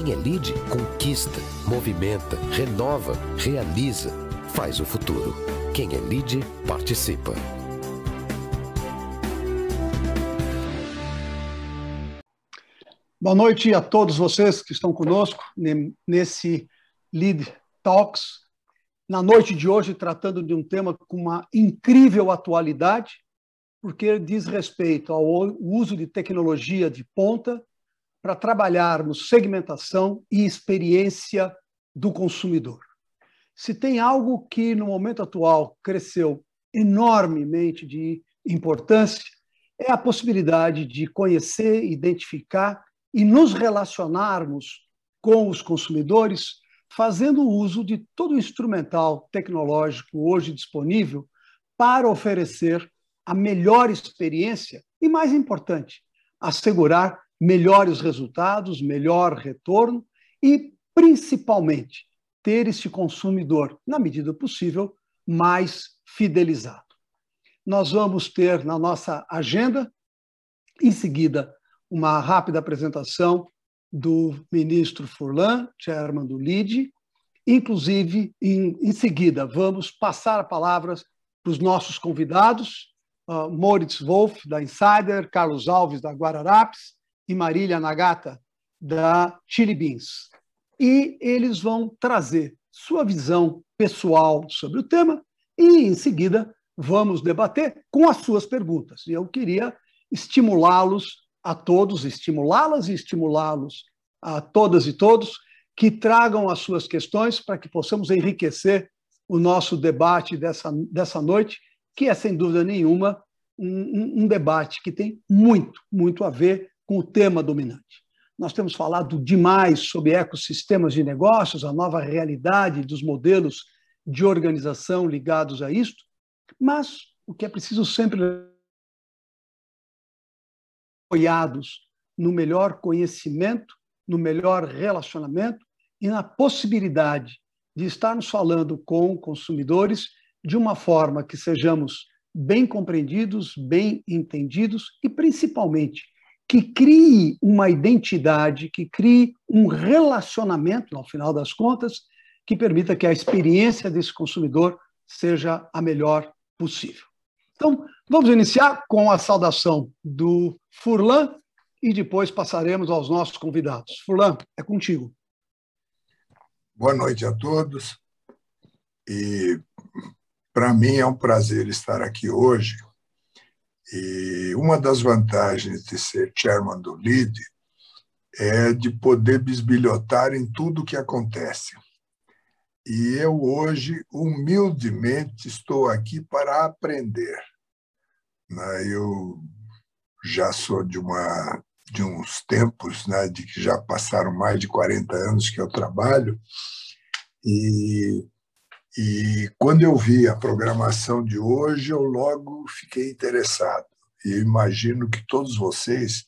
Quem é lead conquista, movimenta, renova, realiza, faz o futuro. Quem é lead participa. Boa noite a todos vocês que estão conosco nesse Lead Talks. Na noite de hoje, tratando de um tema com uma incrível atualidade, porque diz respeito ao uso de tecnologia de ponta para trabalharmos segmentação e experiência do consumidor. Se tem algo que no momento atual cresceu enormemente de importância, é a possibilidade de conhecer, identificar e nos relacionarmos com os consumidores, fazendo uso de todo o instrumental tecnológico hoje disponível para oferecer a melhor experiência e, mais importante, assegurar melhores resultados, melhor retorno e, principalmente, ter esse consumidor, na medida possível, mais fidelizado. Nós vamos ter na nossa agenda, em seguida, uma rápida apresentação do ministro Furlan, chairman do LIDE. Inclusive, em, em seguida, vamos passar a palavra para os nossos convidados, uh, Moritz Wolff, da Insider, Carlos Alves, da Guararapes, e Marília Nagata, da Chili Beans. E eles vão trazer sua visão pessoal sobre o tema e, em seguida, vamos debater com as suas perguntas. E eu queria estimulá-los a todos, estimulá-las e estimulá-los a todas e todos que tragam as suas questões para que possamos enriquecer o nosso debate dessa, dessa noite, que é, sem dúvida nenhuma, um, um debate que tem muito, muito a ver com o tema dominante. Nós temos falado demais sobre ecossistemas de negócios, a nova realidade dos modelos de organização ligados a isto, mas o que é preciso sempre apoiados no melhor conhecimento, no melhor relacionamento e na possibilidade de estarmos falando com consumidores de uma forma que sejamos bem compreendidos, bem entendidos e, principalmente, que crie uma identidade, que crie um relacionamento, no final das contas, que permita que a experiência desse consumidor seja a melhor possível. Então, vamos iniciar com a saudação do Furlan e depois passaremos aos nossos convidados. Furlan, é contigo. Boa noite a todos. E para mim é um prazer estar aqui hoje e uma das vantagens de ser chairman do LID é de poder bisbilhotar em tudo que acontece. E eu hoje, humildemente, estou aqui para aprender. Né? Eu já sou de, uma, de uns tempos, né, de que já passaram mais de 40 anos que eu trabalho, e e quando eu vi a programação de hoje, eu logo fiquei interessado. E imagino que todos vocês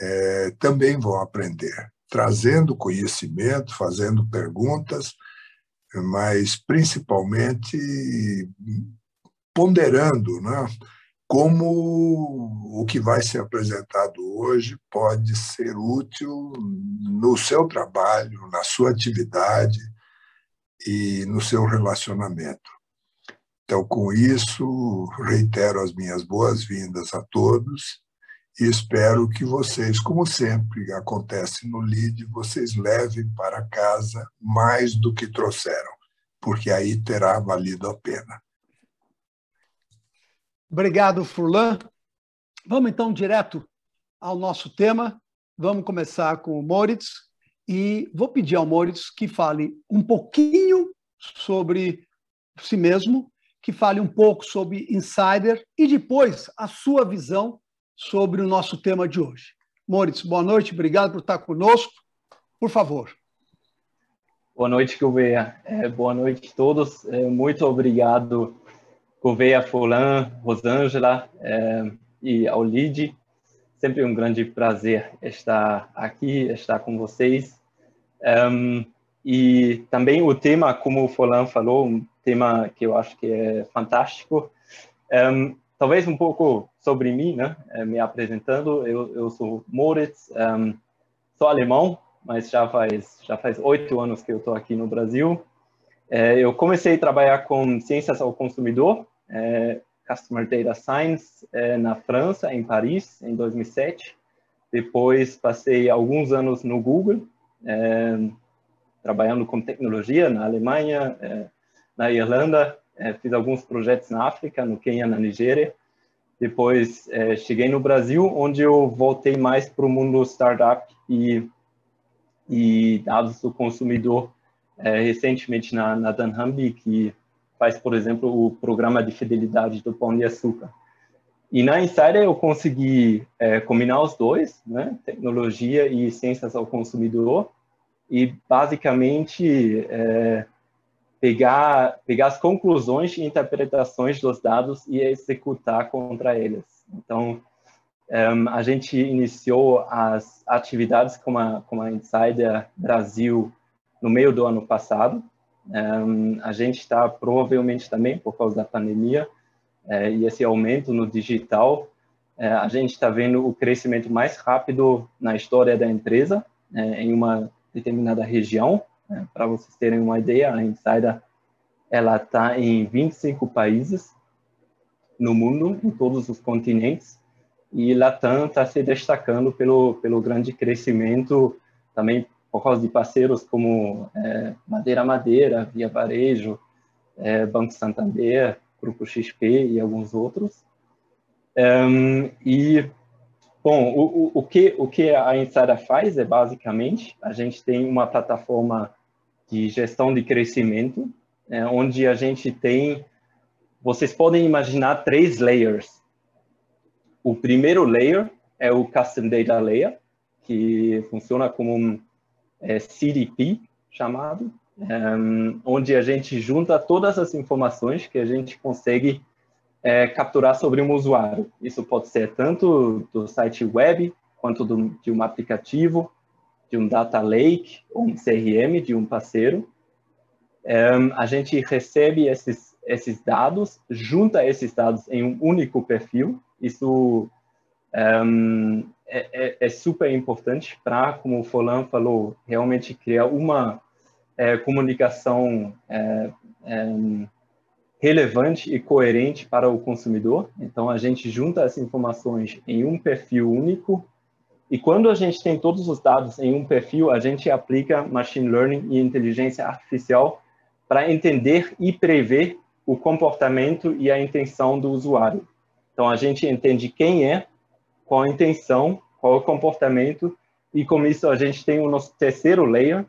é, também vão aprender, trazendo conhecimento, fazendo perguntas, mas principalmente ponderando né, como o que vai ser apresentado hoje pode ser útil no seu trabalho, na sua atividade e no seu relacionamento. Então, com isso, reitero as minhas boas-vindas a todos e espero que vocês, como sempre acontece no LID, vocês levem para casa mais do que trouxeram, porque aí terá valido a pena. Obrigado, Furlan. Vamos então direto ao nosso tema. Vamos começar com o Moritz, e vou pedir ao Moritz que fale um pouquinho sobre si mesmo, que fale um pouco sobre Insider e depois a sua visão sobre o nosso tema de hoje. Moritz, boa noite, obrigado por estar conosco. Por favor. Boa noite, Gouveia. É, boa noite a todos. É, muito obrigado, Gouveia, Fulan, Rosângela é, e ao Lid. Sempre um grande prazer estar aqui, estar com vocês. Um, e também o tema, como o Folan falou, um tema que eu acho que é fantástico. Um, talvez um pouco sobre mim, né? Eh, me apresentando, eu, eu sou Moritz, um, sou alemão, mas já faz já faz oito anos que eu estou aqui no Brasil. É, eu comecei a trabalhar com ciências ao consumidor, é, Customer Data Science, é, na França, em Paris, em 2007. Depois passei alguns anos no Google, é, trabalhando com tecnologia na Alemanha, é, na Irlanda, fiz alguns projetos na África, no Quênia, na Nigéria. Depois cheguei no Brasil, onde eu voltei mais para o mundo startup e, e dados do consumidor, recentemente na, na Danhambi, que faz, por exemplo, o programa de fidelidade do Pão de Açúcar. E na Insider eu consegui é, combinar os dois, né? tecnologia e ciências ao consumidor, e basicamente é, pegar, pegar as conclusões e interpretações dos dados e executar contra eles. Então, um, a gente iniciou as atividades com a, com a Insider Brasil no meio do ano passado. Um, a gente está provavelmente também, por causa da pandemia, é, e esse aumento no digital, é, a gente está vendo o crescimento mais rápido na história da empresa, é, em uma determinada região. Né? Para vocês terem uma ideia, a Insider ela está em 25 países no mundo, em todos os continentes, e Latam está se destacando pelo, pelo grande crescimento, também por causa de parceiros como é, Madeira Madeira, Via Varejo, é, Banco Santander, Grupo XP e alguns outros. Um, e, bom, o, o, que, o que a Insider faz é basicamente, a gente tem uma plataforma de gestão de crescimento, é, onde a gente tem, vocês podem imaginar três layers. O primeiro layer é o Custom Data Layer, que funciona como um é, CDP chamado, onde a gente junta todas as informações que a gente consegue é, capturar sobre um usuário. Isso pode ser tanto do site web, quanto do, de um aplicativo, de um data lake, ou um CRM de um parceiro. A gente recebe esses, esses dados, junta esses dados em um único perfil. Isso é, é, é, super importante para, como o Folan falou, realmente criar uma é, comunicação é, é, relevante e coerente para o consumidor. Então, a gente junta as informações em um perfil único e quando a gente tem todos os dados em um perfil, a gente aplica machine learning e inteligência artificial para entender e prever o comportamento e a intenção do usuário. Então, a gente entende quem é, qual a intenção, qual o comportamento, e com isso a gente tem o nosso terceiro layer,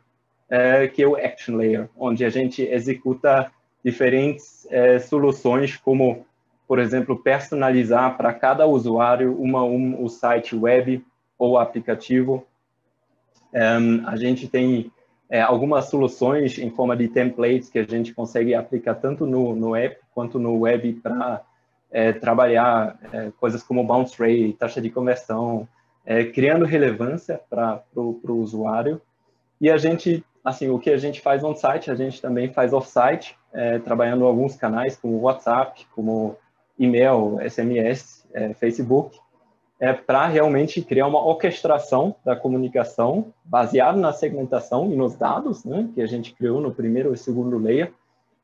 é, que é o Action Layer, onde a gente executa diferentes é, soluções, como, por exemplo, personalizar para cada usuário uma, um, o site web ou aplicativo. Um, a gente tem é, algumas soluções em forma de templates que a gente consegue aplicar tanto no, no app quanto no web para é, trabalhar é, coisas como bounce rate, taxa de conversão, é, criando relevância para o usuário. E a gente assim, o que a gente faz on-site, a gente também faz off-site, é, trabalhando alguns canais como WhatsApp, como e-mail, SMS, é, Facebook, é, para realmente criar uma orquestração da comunicação baseada na segmentação e nos dados né, que a gente criou no primeiro e segundo layer,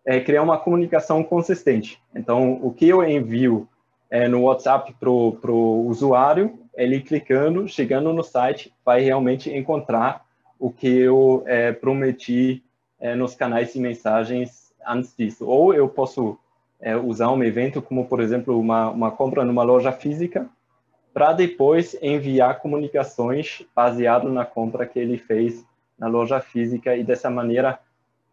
é, criar uma comunicação consistente. Então, o que eu envio é, no WhatsApp para o usuário, ele clicando, chegando no site, vai realmente encontrar o que eu é, prometi é, nos canais de mensagens antes disso. Ou eu posso é, usar um evento como, por exemplo, uma, uma compra numa loja física, para depois enviar comunicações baseado na compra que ele fez na loja física e dessa maneira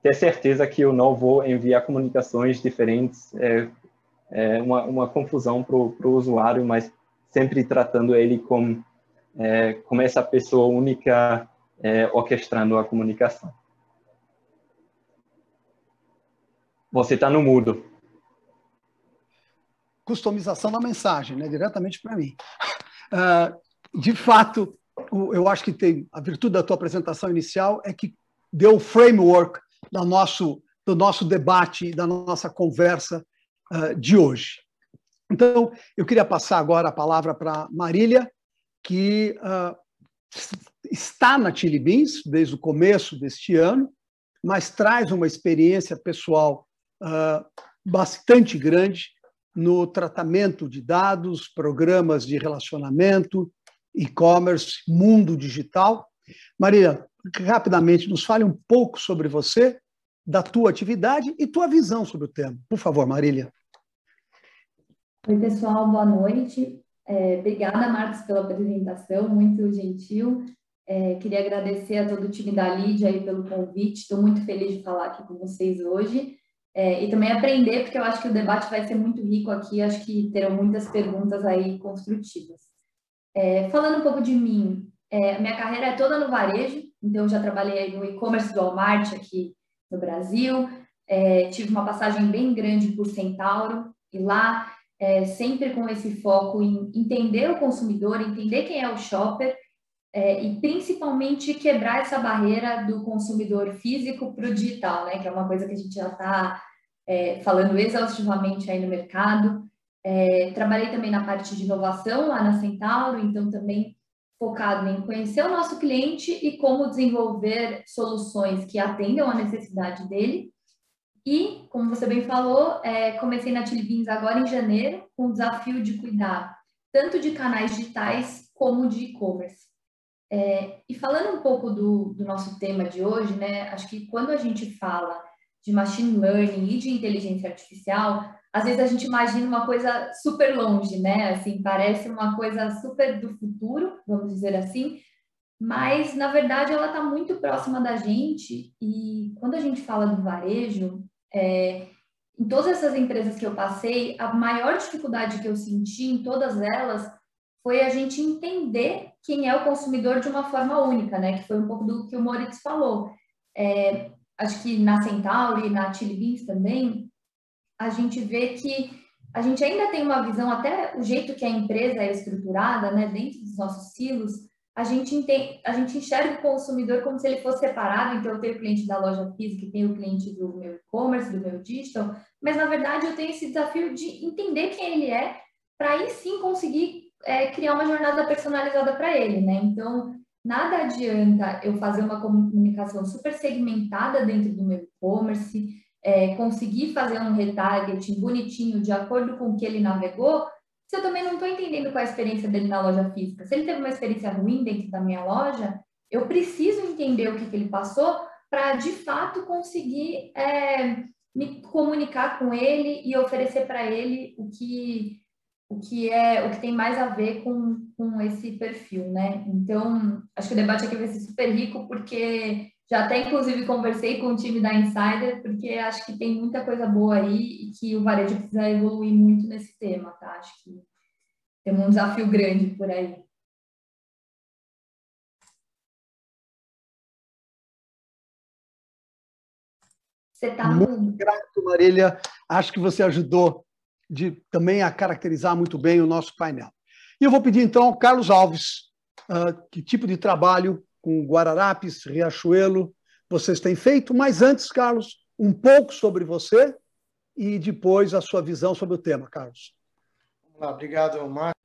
ter certeza que eu não vou enviar comunicações diferentes, é, é uma, uma confusão para o usuário, mas sempre tratando ele como, é, como essa pessoa única é, orquestrando a comunicação. Você está no mudo. Customização da mensagem, né? diretamente para mim. Uh, de fato, eu acho que tem a virtude da tua apresentação inicial é que deu o framework da nosso, do nosso debate, da nossa conversa uh, de hoje. Então, eu queria passar agora a palavra para Marília, que uh, está na Chili Beans desde o começo deste ano, mas traz uma experiência pessoal uh, bastante grande no tratamento de dados, programas de relacionamento, e-commerce, mundo digital. Maria, rapidamente, nos fale um pouco sobre você, da tua atividade e tua visão sobre o tema. Por favor, Marília. Oi, pessoal, boa noite. É, obrigada, Marcos, pela apresentação, muito gentil. É, queria agradecer a todo o time da Lídia aí pelo convite. Estou muito feliz de falar aqui com vocês hoje. É, e também aprender, porque eu acho que o debate vai ser muito rico aqui, acho que terão muitas perguntas aí construtivas. É, falando um pouco de mim, é, minha carreira é toda no varejo, então já trabalhei no e-commerce do Walmart aqui no Brasil, é, tive uma passagem bem grande por Centauro, e lá é, sempre com esse foco em entender o consumidor, entender quem é o shopper, é, e principalmente quebrar essa barreira do consumidor físico para o digital, né? Que é uma coisa que a gente já está é, falando exaustivamente aí no mercado. É, trabalhei também na parte de inovação lá na Centauro, então também focado em conhecer o nosso cliente e como desenvolver soluções que atendam a necessidade dele. E, como você bem falou, é, comecei na Chili Beans agora em janeiro, com o desafio de cuidar tanto de canais digitais como de e-commerce. É, e falando um pouco do, do nosso tema de hoje, né, acho que quando a gente fala de machine learning e de inteligência artificial, às vezes a gente imagina uma coisa super longe, né? Assim, parece uma coisa super do futuro, vamos dizer assim, mas na verdade ela está muito próxima da gente. E quando a gente fala do varejo, é, em todas essas empresas que eu passei, a maior dificuldade que eu senti em todas elas foi a gente entender quem é o consumidor de uma forma única, né? Que foi um pouco do que o Moritz falou. É, acho que na Centauri, na Chili Beans também, a gente vê que a gente ainda tem uma visão, até o jeito que a empresa é estruturada, né? Dentro dos nossos silos, a gente, entende, a gente enxerga o consumidor como se ele fosse separado, então eu tenho o cliente da loja física e tenho o cliente do meu e-commerce, do meu digital, mas na verdade eu tenho esse desafio de entender quem ele é, para aí sim conseguir é, criar uma jornada personalizada para ele, né? Então, nada adianta eu fazer uma comunicação super segmentada dentro do meu e-commerce, é, conseguir fazer um retargeting bonitinho de acordo com o que ele navegou, se eu também não estou entendendo qual é a experiência dele na loja física. Se ele teve uma experiência ruim dentro da minha loja, eu preciso entender o que, que ele passou para, de fato, conseguir é, me comunicar com ele e oferecer para ele o que o que é o que tem mais a ver com, com esse perfil, né? Então, acho que o debate aqui vai ser super rico, porque já até inclusive conversei com o time da Insider, porque acho que tem muita coisa boa aí e que o varejo precisa evoluir muito nesse tema, tá? Acho que tem um desafio grande por aí. Você tá muito grato, Marília. Acho que você ajudou de também a caracterizar muito bem o nosso painel. E eu vou pedir então ao Carlos Alves, uh, que tipo de trabalho com Guararapes, Riachuelo vocês têm feito, mas antes, Carlos, um pouco sobre você e depois a sua visão sobre o tema, Carlos. Obrigado, Marcos.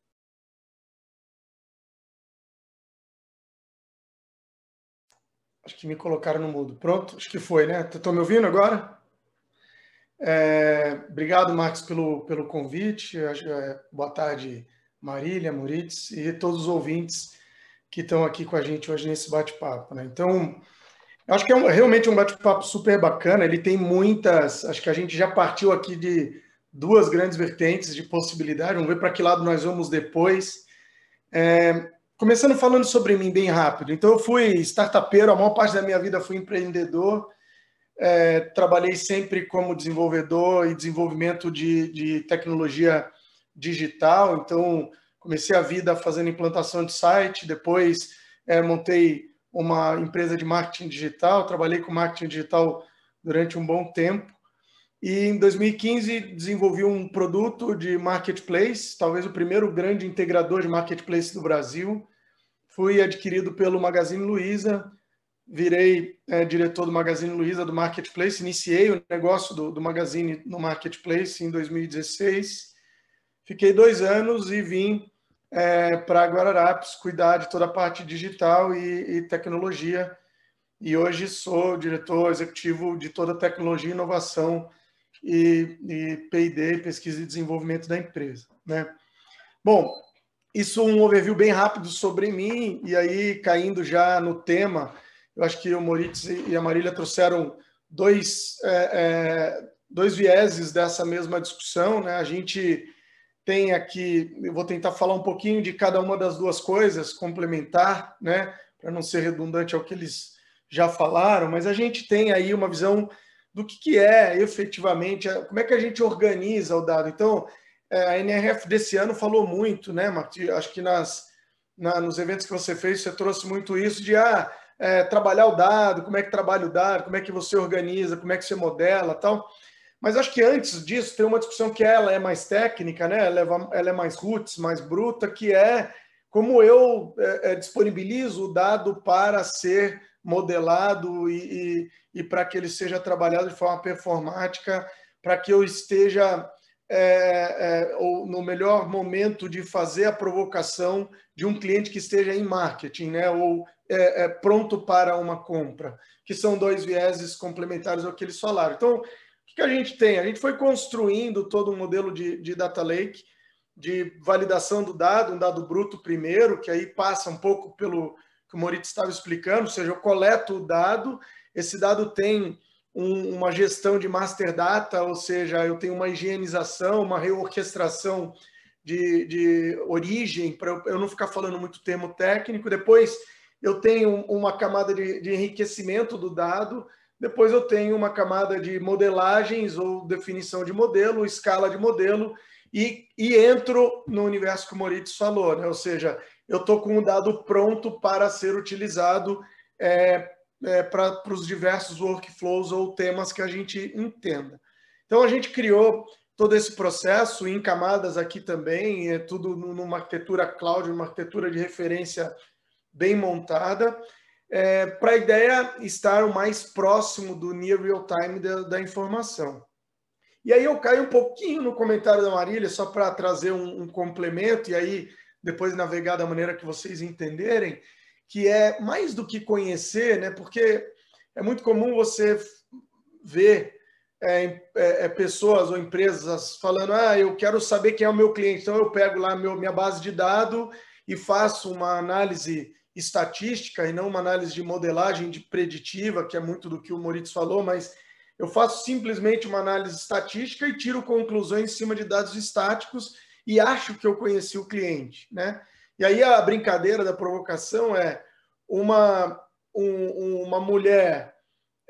Acho que me colocaram no mudo. Pronto? Acho que foi, né? Estão me ouvindo agora? É, obrigado, Marcos, pelo, pelo convite. É, boa tarde, Marília, Moritz e todos os ouvintes que estão aqui com a gente hoje nesse bate-papo. Né? Então, acho que é um, realmente um bate-papo super bacana. Ele tem muitas. Acho que a gente já partiu aqui de duas grandes vertentes de possibilidade. Vamos ver para que lado nós vamos depois. É, começando falando sobre mim bem rápido. Então, eu fui startupeiro, a maior parte da minha vida fui empreendedor. É, trabalhei sempre como desenvolvedor e desenvolvimento de, de tecnologia digital, então comecei a vida fazendo implantação de site, depois é, montei uma empresa de marketing digital, trabalhei com marketing digital durante um bom tempo. E em 2015 desenvolvi um produto de marketplace, talvez o primeiro grande integrador de marketplace do Brasil. Fui adquirido pelo Magazine Luiza, virei é, diretor do Magazine Luiza do Marketplace, iniciei o negócio do, do Magazine no Marketplace em 2016. Fiquei dois anos e vim é, para Guararapes cuidar de toda a parte digital e, e tecnologia. E hoje sou diretor executivo de toda a tecnologia, inovação e, e P&D, pesquisa e desenvolvimento da empresa. Né? Bom, isso um overview bem rápido sobre mim, e aí caindo já no tema, eu acho que o Moritz e a Marília trouxeram dois, é, é, dois vieses dessa mesma discussão. Né? A gente tem aqui, eu vou tentar falar um pouquinho de cada uma das duas coisas, complementar, né? para não ser redundante ao que eles já falaram, mas a gente tem aí uma visão do que, que é efetivamente, como é que a gente organiza o dado. Então, é, a NRF desse ano falou muito, né, Marti? Acho que nas, na, nos eventos que você fez, você trouxe muito isso de ah, é, trabalhar o dado, como é que trabalha o dado, como é que você organiza, como é que você modela tal. Mas acho que antes disso tem uma discussão que ela é mais técnica, né? ela, é, ela é mais roots, mais bruta, que é como eu é, é disponibilizo o dado para ser modelado e, e, e para que ele seja trabalhado de forma performática, para que eu esteja é, é, ou no melhor momento de fazer a provocação de um cliente que esteja em marketing, né, ou é, é, pronto para uma compra, que são dois vieses complementares ao que eles falaram. Então, o que a gente tem? A gente foi construindo todo um modelo de, de data lake, de validação do dado, um dado bruto primeiro, que aí passa um pouco pelo que o Moritz estava explicando, ou seja, eu coleto o dado, esse dado tem um, uma gestão de master data, ou seja, eu tenho uma higienização, uma reorquestração de, de origem, para eu, eu, não ficar falando muito termo técnico. Depois eu tenho uma camada de, de enriquecimento do dado, depois eu tenho uma camada de modelagens ou definição de modelo, escala de modelo, e, e entro no universo que o Moritz falou, né? ou seja, eu estou com o dado pronto para ser utilizado é, é, para os diversos workflows ou temas que a gente entenda. Então, a gente criou todo esse processo em camadas aqui também, é tudo numa arquitetura cloud, numa arquitetura de referência bem montada, é, para a ideia estar o mais próximo do near real time da, da, informação. E aí eu caio um pouquinho no comentário da Marília, só para trazer um, um complemento, e aí depois navegar da maneira que vocês entenderem, que é mais do que conhecer, né? Porque é muito comum você ver é, é, é, pessoas ou empresas falando: ah, eu quero saber quem é o meu cliente, então eu pego lá meu, minha base de dados e faço uma análise estatística e não uma análise de modelagem de preditiva, que é muito do que o Moritz falou, mas eu faço simplesmente uma análise estatística e tiro conclusões em cima de dados estáticos e acho que eu conheci o cliente, né? E aí a brincadeira da provocação é uma, um, uma mulher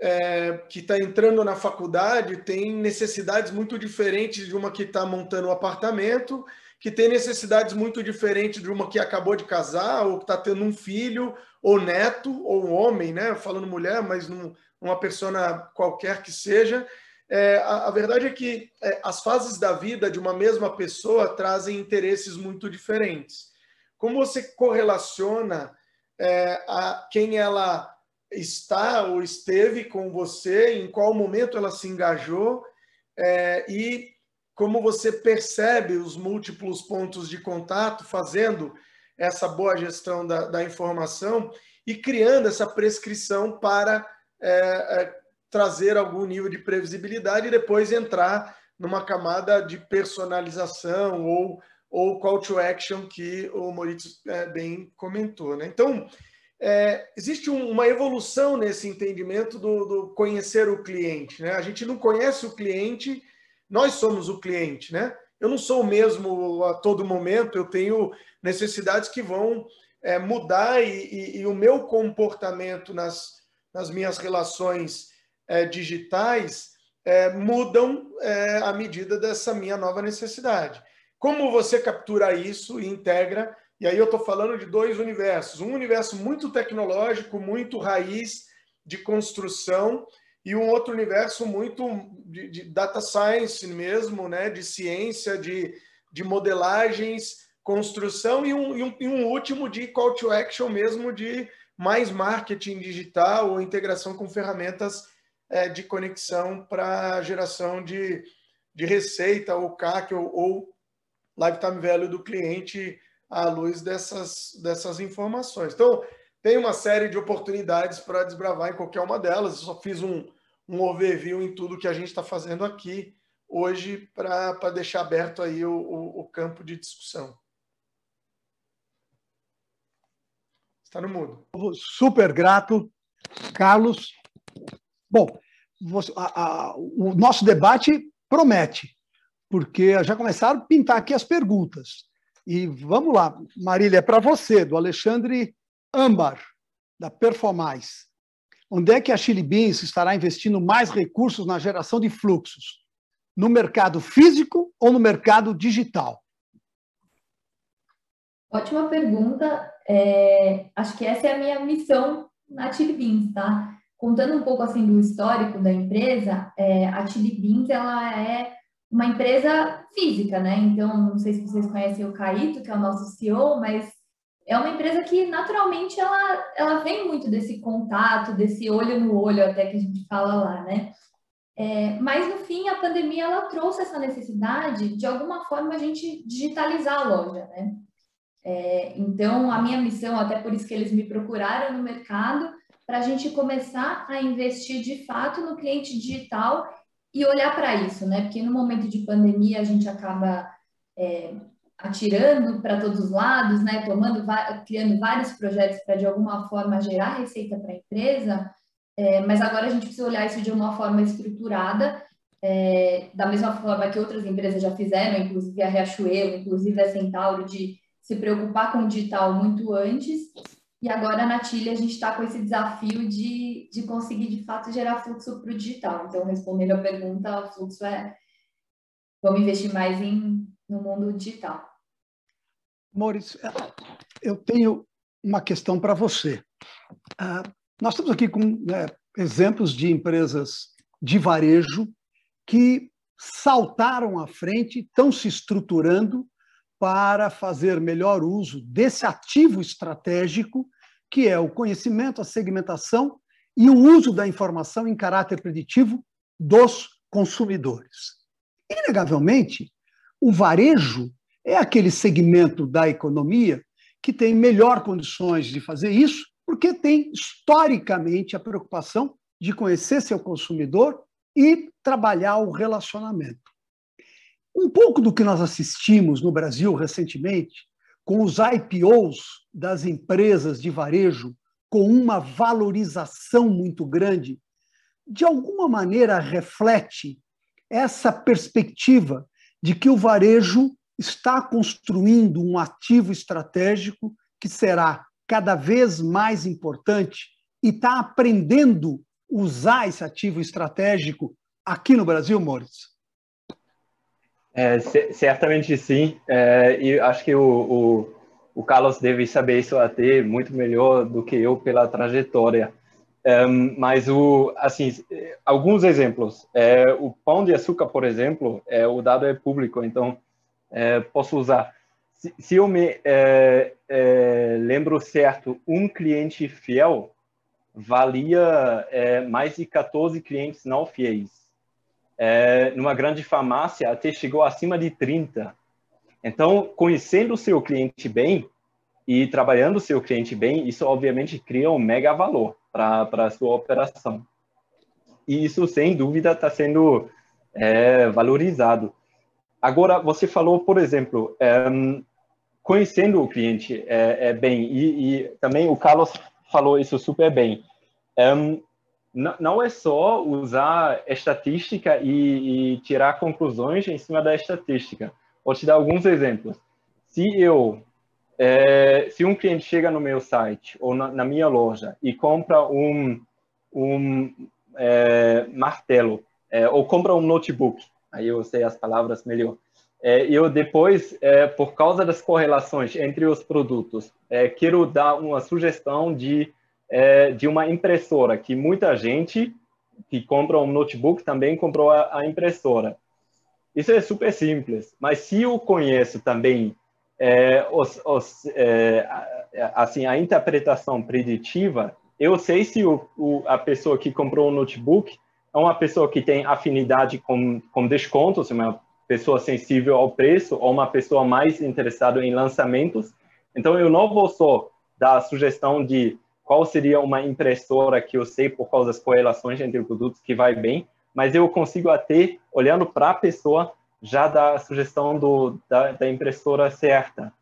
é, que está entrando na faculdade tem necessidades muito diferentes de uma que está montando um apartamento, que tem necessidades muito diferentes de uma que acabou de casar, ou que está tendo um filho, ou neto, ou um homem, né? Falando mulher, mas num, uma pessoa qualquer que seja. É, a, a, verdade é que é, as fases da vida de uma mesma pessoa trazem interesses muito diferentes. Como você correlaciona é, a quem ela está ou esteve com você, em qual momento ela se engajou é, e como você percebe os múltiplos pontos de contato, fazendo essa boa gestão da, da informação e criando essa prescrição para é, é trazer algum nível de previsibilidade e depois entrar numa camada de personalização ou ou call to action que o Moritz é, bem comentou. Né? Então, é, existe um, uma evolução nesse entendimento do, do, conhecer o cliente. Né? A gente não conhece o cliente, nós somos o cliente. Né? Eu não sou o mesmo a todo momento, eu tenho necessidades que vão é, mudar e, e, e, o meu comportamento nas, nas minhas relações é, digitais é, mudam é, à medida dessa minha nova necessidade. Como você captura isso e integra? E aí eu estou falando de dois universos. Um universo muito tecnológico, muito raiz de construção, e um outro universo muito de, de data science mesmo, né? de ciência, de, de modelagens, construção, e um, e, um, e um último de call to action mesmo, de mais marketing digital ou integração com ferramentas é, de conexão para geração de, de receita ou CAC ou, ou lifetime value do cliente à luz dessas, dessas informações. Então, tem uma série de oportunidades para desbravar em qualquer uma delas. Eu só fiz um, um overview em tudo que a gente está fazendo aqui hoje para deixar aberto aí o, o, o campo de discussão. Está no mudo. Super grato, Carlos. Bom, você, a, a, o nosso debate promete, porque já começaram a pintar aqui as perguntas. E vamos lá, Marília, é para você, do Alexandre Ambar, da Performais. Onde é que a Chili Beans estará investindo mais recursos na geração de fluxos? No mercado físico ou no mercado digital? Ótima pergunta. É, acho que essa é a minha missão na Chili Beans, tá? Contando um pouco assim do histórico da empresa, é, a Chili Beans ela é uma empresa física, né? Então, não sei se vocês conhecem o Caíto, que é o nosso CEO, mas é uma empresa que naturalmente ela, ela vem muito desse contato, desse olho no olho, até que a gente fala lá, né? É, mas no fim a pandemia ela trouxe essa necessidade de alguma forma a gente digitalizar a loja, né? É, então, a minha missão, até por isso que eles me procuraram no mercado, para a gente começar a investir de fato no cliente digital e olhar para isso, né? Porque no momento de pandemia a gente acaba é, atirando para todos os lados, né? Tomando, criando vários projetos para de alguma forma gerar receita para a empresa, é, mas agora a gente precisa olhar isso de uma forma estruturada é, da mesma forma que outras empresas já fizeram, inclusive a Riachuelo, inclusive a Centauro, de se preocupar com o digital muito antes. E agora na Tilha a gente está com esse desafio de, de conseguir de fato gerar fluxo para o digital. Então, respondendo a pergunta, o fluxo é vamos investir mais em, no mundo digital. Maurício, eu tenho uma questão para você. Uh, nós estamos aqui com né, exemplos de empresas de varejo que saltaram à frente, estão se estruturando para fazer melhor uso desse ativo estratégico, que é o conhecimento, a segmentação e o uso da informação em caráter preditivo dos consumidores. Inegavelmente, o varejo é aquele segmento da economia que tem melhor condições de fazer isso, porque tem historicamente a preocupação de conhecer seu consumidor e trabalhar o relacionamento. Um pouco do que nós assistimos no Brasil recentemente, com os IPOs das empresas de varejo, com uma valorização muito grande, de alguma maneira reflete essa perspectiva de que o varejo está construindo um ativo estratégico que será cada vez mais importante e está aprendendo a usar esse ativo estratégico aqui no Brasil, Maurício? É, certamente sim, é, e acho que o, o, o, Carlos deve saber isso até muito melhor do que eu pela trajetória. É, mas o, assim, alguns exemplos. É, o pão de açúcar, por exemplo, é, o dado é público, então é, posso usar. Se, se eu me é, lembro certo, um cliente fiel valia mais de 14 clientes não fiéis é, numa grande farmácia até chegou acima de 30. Então, conhecendo o seu cliente bem e trabalhando o seu cliente bem, isso obviamente cria um mega valor para a sua operação. E isso, sem dúvida, está sendo é, valorizado. Agora, você falou, por exemplo, é, conhecendo o cliente é, é bem, e, e, também o Carlos falou isso super bem. Um, não é só usar estatística e, e, tirar conclusões em cima da estatística. Vou te dar alguns exemplos. Se eu, é, se um cliente chega no meu site ou na, na minha loja e compra um, um é, martelo é, ou compra um notebook, aí eu sei as palavras melhor. É, eu depois, é, por causa das correlações entre os produtos, é, quero dar uma sugestão de é, de uma impressora, que muita gente que compra um notebook também comprou a, a impressora. Isso é super simples, mas se eu conheço também é, os, os, é, assim, a interpretação preditiva, eu sei se o, o, a pessoa que comprou um notebook é uma pessoa que tem afinidade com, com descontos, uma pessoa sensível ao preço, ou uma pessoa mais interessada em lançamentos, Então, eu não vou só dar a sugestão de qual seria uma impressora que eu sei por causa das correlações entre produtos que vai bem, mas eu consigo até, olhando para a pessoa, já dar a sugestão do, da, da impressora certa.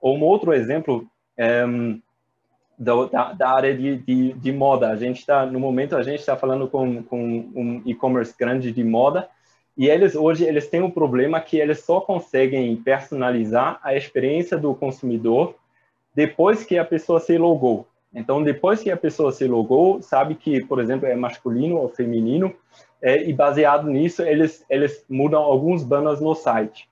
Ou um outro exemplo é, da, da, área de, de, de, moda. A gente está, no momento, a gente está falando com, com um e-commerce grande de moda e eles hoje eles têm um problema que eles só conseguem personalizar a experiência do consumidor depois que a pessoa se logou. Então, depois que a pessoa se logou, sabe que, por exemplo, é masculino ou feminino, é, e baseado nisso, eles, eles mudam alguns banners no site.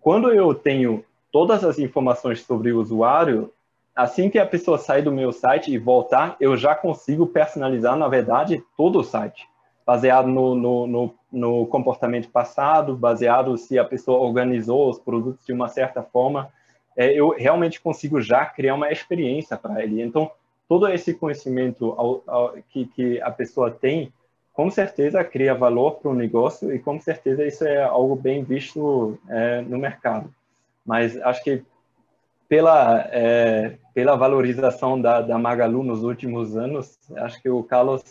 Quando eu tenho todas as informações sobre o usuário, assim que a pessoa sair do meu site e voltar, eu já consigo personalizar, na verdade, todo o site, baseado no, no, no, no comportamento passado, baseado se a pessoa organizou os produtos de uma certa forma. É, eu realmente consigo já criar uma experiência para ele. Então, todo esse conhecimento ao, ao, que, que a pessoa tem, com certeza cria valor para o negócio e com certeza isso é algo bem visto é, no mercado. Mas acho que pela, é, pela valorização da, da Magalu nos últimos anos, acho que o Carlos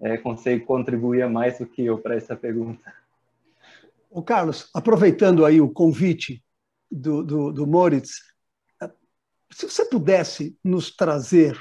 é, consegue contribuir mais do que eu para essa pergunta. O Carlos, aproveitando aí o convite do, do, do Moritz, se você pudesse nos trazer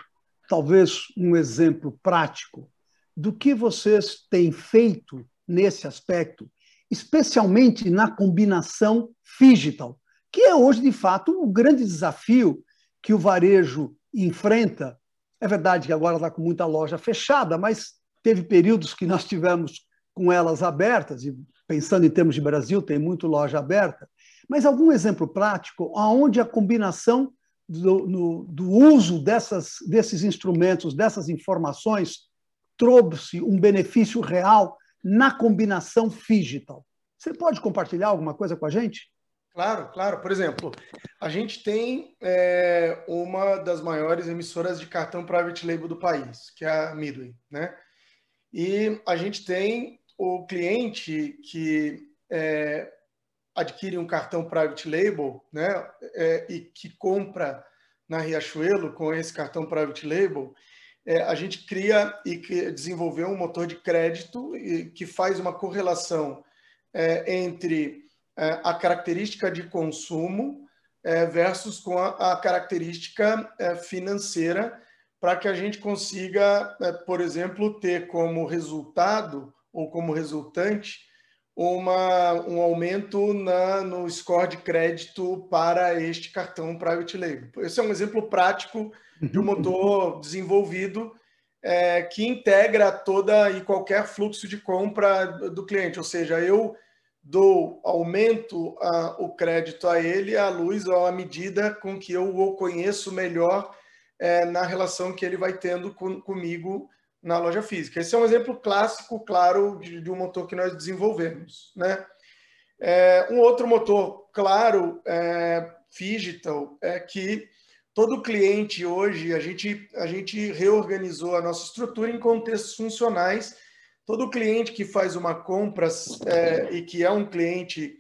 talvez um exemplo prático do que vocês têm feito nesse aspecto, especialmente na combinação digital, que é hoje, de fato, o grande desafio que o varejo enfrenta. É verdade que agora está com muita loja fechada, mas teve períodos que nós tivemos com elas abertas, e pensando em termos de Brasil, tem muito loja aberta. Mas algum exemplo prático onde a combinação do, no, do uso dessas, desses instrumentos, dessas informações, trouxe um benefício real na combinação digital. Você pode compartilhar alguma coisa com a gente? Claro, claro. Por exemplo, a gente tem é, uma das maiores emissoras de cartão private label do país, que é a Midway, né? E a gente tem o cliente que é, adquire um cartão private label, né? É, e que compra na Riachuelo com esse cartão private label, é, a gente cria e desenvolveu um motor de crédito que faz uma correlação é, entre é, a característica de consumo é, versus com a, a característica é, financeira, para que a gente consiga, por exemplo, ter como resultado ou como resultante uma, um aumento na, no score de crédito para este cartão private label. Esse é um exemplo prático de um motor desenvolvido é, que integra toda e qualquer fluxo de compra do cliente, ou seja, eu dou, aumento a, o crédito a ele à luz ou à medida com que eu o conheço melhor é, na relação que ele vai tendo com, comigo na loja física. Esse é um exemplo clássico, claro, de, de um motor que nós desenvolvemos. Né? É, um outro motor, claro, é, digital, é que todo cliente hoje, a gente, a gente reorganizou a nossa estrutura em contextos funcionais todo cliente que faz uma compra é, e que é um cliente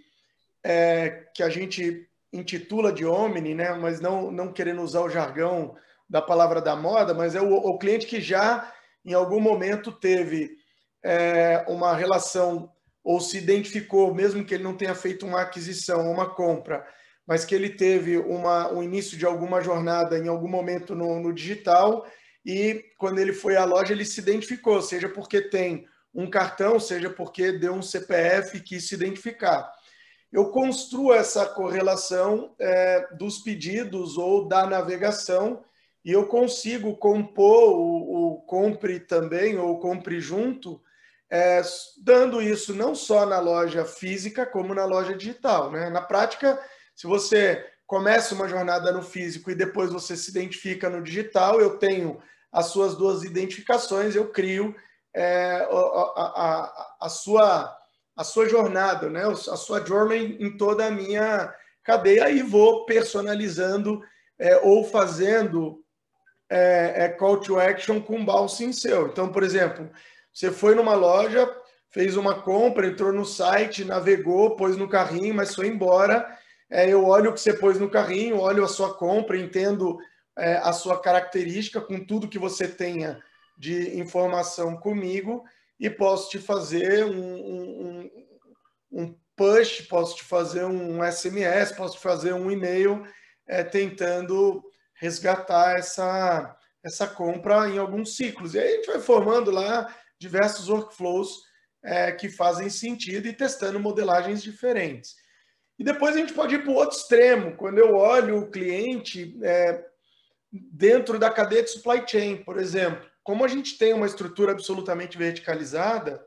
é, que a gente intitula de Omni, né? mas não, não querendo usar o jargão da palavra da moda, mas é o, o cliente que já em algum momento teve é, uma relação ou se identificou, mesmo que ele não tenha feito uma aquisição, uma compra, mas que ele teve uma, um início de alguma jornada em algum momento no, no digital e quando ele foi à loja ele se identificou, seja porque tem um cartão, seja porque deu um CPF e quis se identificar. Eu construo essa correlação é, dos pedidos ou da navegação e eu consigo compor o, o compre também ou compre junto, é, dando isso não só na loja física, como na loja digital. Né? Na prática, se você começa uma jornada no físico e depois você se identifica no digital, eu tenho as suas duas identificações, eu crio é, a, a, a, sua, a sua jornada, né? a sua journey em toda a minha cadeia e vou personalizando é, ou fazendo é, é, call to action com base em seu. Então, por exemplo, você foi numa loja, fez uma compra, entrou no site, navegou, pôs no carrinho, mas foi embora. é, eu olho o que você pôs no carrinho, olho a sua compra, entendo é, a sua característica com tudo que você tenha de informação comigo e posso te fazer um, um, um push, posso te fazer um SMS, posso te fazer um e-mail é, tentando resgatar essa, essa compra em alguns ciclos. E aí a gente vai formando lá diversos workflows é, que fazem sentido e testando modelagens diferentes. E depois a gente pode ir para o outro extremo, quando eu olho o cliente é, dentro da cadeia de supply chain, por exemplo. Como a gente tem uma estrutura absolutamente verticalizada,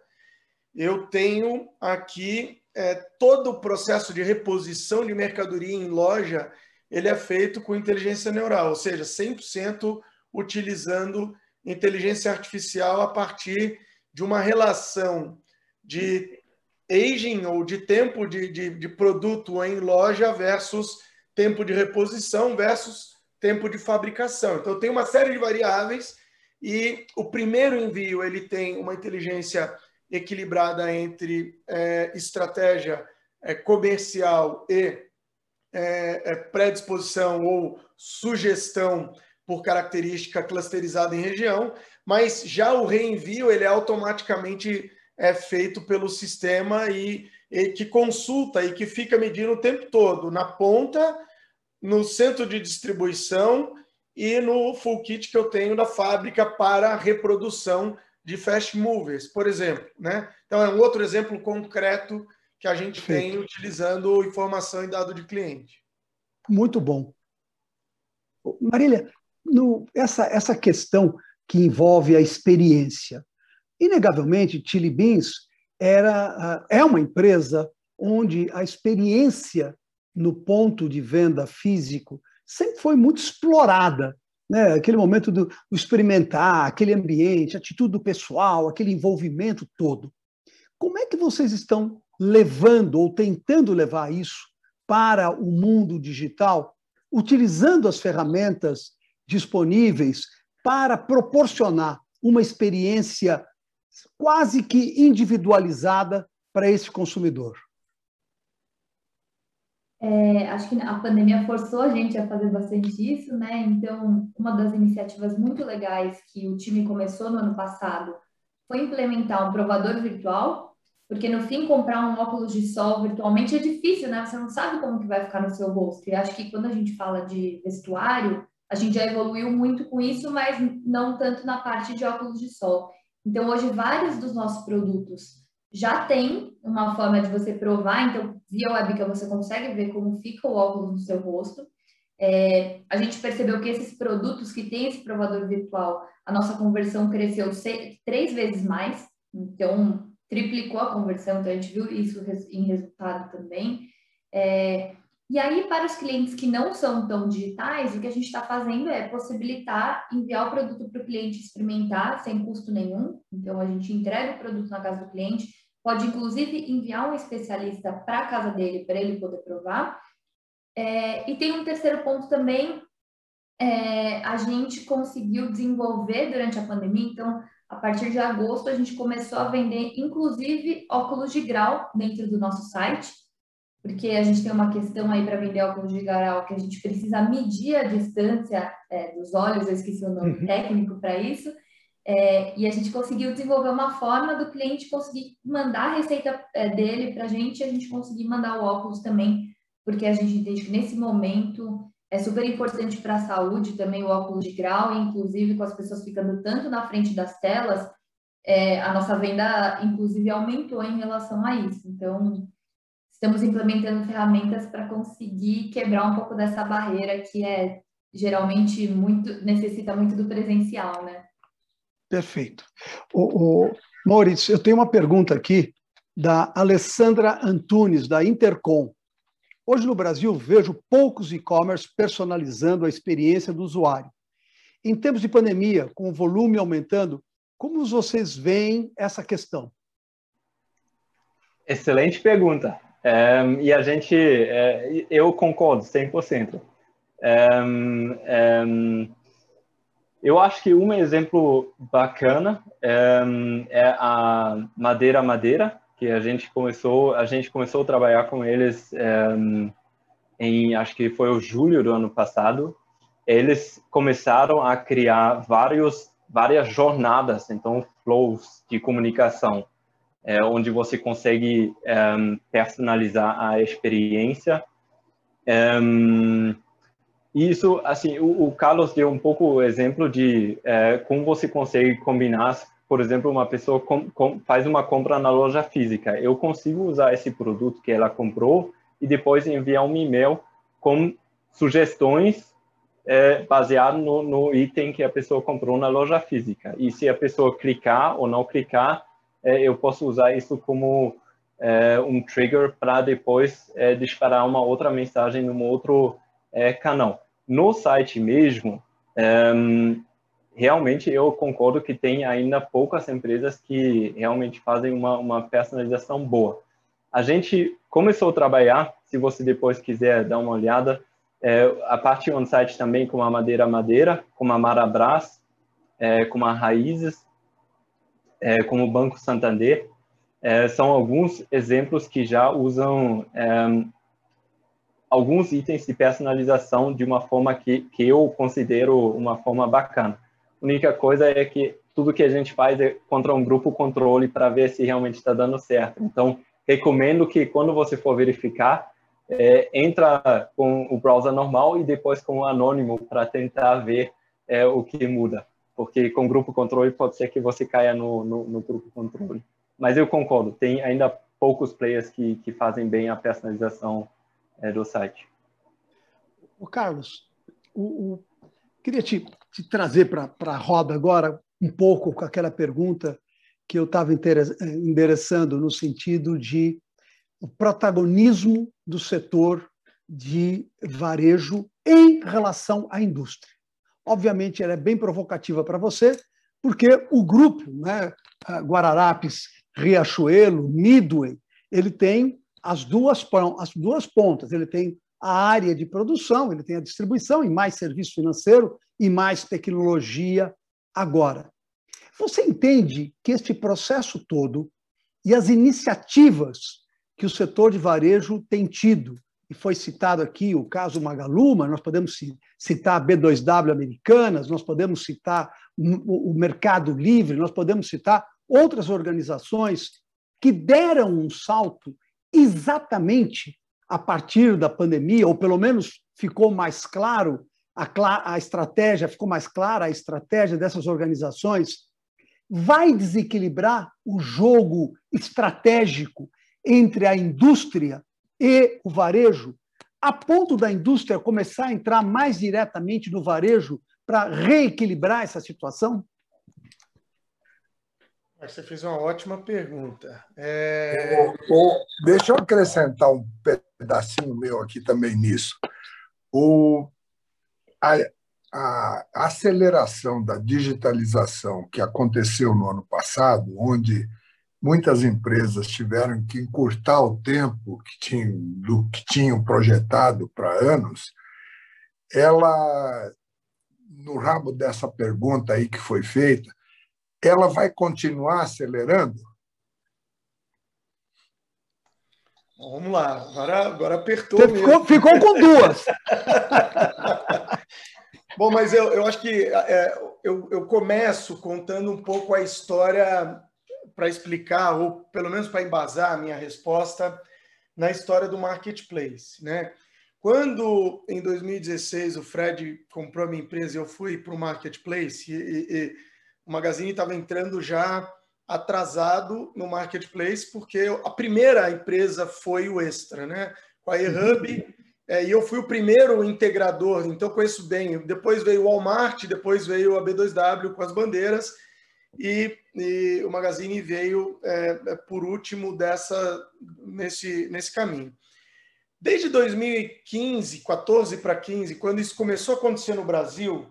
eu tenho aqui é, todo o processo de reposição de mercadoria em loja, ele é feito com inteligência neural, ou seja, 100% utilizando inteligência artificial a partir de uma relação de aging ou de tempo de, de, de produto em loja versus tempo de reposição versus tempo de fabricação. Então, tem uma série de variáveis e o primeiro envio ele tem uma inteligência equilibrada entre é, estratégia é, comercial e é, é predisposição ou sugestão por característica clusterizada em região, mas já o reenvio ele é automaticamente é feito pelo sistema e, e que consulta e que fica medindo o tempo todo na ponta, no centro de distribuição e no full kit que eu tenho da fábrica para reprodução de fast movers, por exemplo. Né? Então, é um outro exemplo concreto que a gente Perfeito. tem utilizando informação e dado de cliente. Muito bom. Marília, no, essa, essa questão que envolve a experiência. Inegavelmente, Chili Beans era, é uma empresa onde a experiência no ponto de venda físico sempre foi muito explorada. Né? Aquele momento do, do experimentar, aquele ambiente, atitude do pessoal, aquele envolvimento todo. Como é que vocês estão levando ou tentando levar isso para o mundo digital, utilizando as ferramentas disponíveis para proporcionar uma experiência quase que individualizada para esse consumidor? É, acho que a pandemia forçou a gente a fazer bastante isso, né? Então, uma das iniciativas muito legais que o time começou no ano passado foi implementar um provador virtual, porque no fim comprar um óculos de sol virtualmente é difícil, né? Você não sabe como que vai ficar no seu rosto. E acho que quando a gente fala de vestuário, a gente já evoluiu muito com isso, mas não tanto na parte de óculos de sol. Então, hoje, vários dos nossos produtos já tem uma forma de você provar, então, via webcam você consegue ver como fica o óculos no seu rosto. É, a gente percebeu que esses produtos que têm esse provador virtual, a nossa conversão cresceu três vezes mais, então triplicou a conversão, então a gente viu isso em resultado também. É, e aí, para os clientes que não são tão digitais, o que a gente está fazendo é possibilitar enviar o produto para o cliente experimentar sem custo nenhum. Então, a gente entrega o produto na casa do cliente, pode inclusive enviar um especialista para a casa dele para ele poder provar. É, e tem um terceiro ponto também, é, a gente conseguiu desenvolver durante a pandemia, então a partir de agosto a gente começou a vender inclusive óculos de grau dentro do nosso site porque a gente tem uma questão aí para vender óculos de grau que a gente precisa medir a distância é, dos olhos, eu esqueci o nome uhum. técnico para isso, é, e a gente conseguiu desenvolver uma forma do cliente conseguir mandar a receita é, dele para a gente a gente conseguir mandar o óculos também, porque a gente entende que nesse momento é super importante para a saúde também o óculos de grau, e inclusive com as pessoas ficando tanto na frente das telas, é, a nossa venda, inclusive, aumentou em relação a isso. Então, estamos implementando ferramentas para conseguir quebrar um pouco dessa barreira que é geralmente muito necessita muito do presencial, né? Perfeito. O, o Maurício, eu tenho uma pergunta aqui da Alessandra Antunes da Intercom. Hoje no Brasil vejo poucos e-commerce personalizando a experiência do usuário. Em tempos de pandemia, com o volume aumentando, como vocês veem essa questão? Excelente pergunta. Um, e a gente, é, eu concordo 100%. Um, um, eu acho que um exemplo bacana é a Madeira Madeira, que a gente começou, a gente começou a trabalhar com eles em acho que foi o julho do ano passado, eles começaram a criar vários várias jornadas, então flows de comunicação, é, onde você consegue um, personalizar a experiência. Isso, assim, o, o, Carlos deu um pouco o exemplo de é, como você consegue combinar, por exemplo, uma pessoa com, com, faz uma compra na loja física. Eu consigo usar esse produto que ela comprou e depois enviar um e-mail com sugestões é, baseado no, no, item que a pessoa comprou na loja física. E se a pessoa clicar ou não clicar, é, eu posso usar isso como é, um trigger para depois é, disparar uma outra mensagem num outro é, canal no site mesmo, um, realmente eu concordo que tem ainda poucas empresas que realmente fazem uma, uma personalização boa. A gente começou a trabalhar, se você depois quiser dar uma olhada, é, a parte on-site também com a Madeira Madeira, com a Marabras, é, com a Raízes, é, como o Banco Santander, são alguns exemplos que já usam é, alguns itens de personalização de uma forma que, que eu considero uma forma bacana. A única coisa é que tudo que a gente faz é contra um grupo controle para ver se realmente está dando certo. Então, recomendo que quando você for verificar, é, entra com o browser normal e depois com o anônimo para tentar ver é, o que muda. Porque com grupo controle pode ser que você caia no, no, no grupo controle. Mas eu concordo, tem ainda poucos players que, que fazem bem a personalização é, do site. O Carlos, o, o, queria te, te trazer para a roda agora um pouco com aquela pergunta que eu estava endereçando no sentido de o protagonismo do setor de varejo em relação à indústria. Obviamente, ela é bem provocativa para você, porque o grupo, né, Guararapes, Riachuelo, Midway, ele tem as duas, as duas pontas. Ele tem a área de produção, ele tem a distribuição e mais serviço financeiro e mais tecnologia agora. Você entende que este processo todo e as iniciativas que o setor de varejo tem tido, e foi citado aqui o caso Magaluma, nós podemos citar a B2W Americanas, nós podemos citar o Mercado Livre, nós podemos citar outras organizações que deram um salto exatamente a partir da pandemia, ou pelo menos ficou mais claro a, a estratégia, ficou mais clara a estratégia dessas organizações, vai desequilibrar o jogo estratégico entre a indústria e o varejo, a ponto da indústria começar a entrar mais diretamente no varejo para reequilibrar essa situação? Você fez uma ótima pergunta. É... O, o, deixa eu acrescentar um pedacinho meu aqui também nisso. O, a, a aceleração da digitalização que aconteceu no ano passado, onde muitas empresas tiveram que encurtar o tempo que tinham, do que tinham projetado para anos, ela, no rabo dessa pergunta aí que foi feita, ela vai continuar acelerando? Vamos lá, agora, agora apertou. Ficou, ficou, com duas. Bom, mas eu, eu acho que é, eu, eu começo contando um pouco a história para explicar, ou pelo menos para embasar a minha resposta na história do marketplace. Né? Quando, em 2016, o Fred comprou a minha empresa e eu fui para o marketplace, e, e, o Magazine estava entrando já atrasado no marketplace, porque a primeira empresa foi o Extra, né? Com a eHub, é, e eu fui o primeiro integrador, então conheço bem. Depois veio o Walmart, depois veio a B2W com as bandeiras, e, e o Magazine veio é, é por último dessa nesse, nesse caminho. Desde 2015, 14 para 15, quando isso começou a acontecer no Brasil,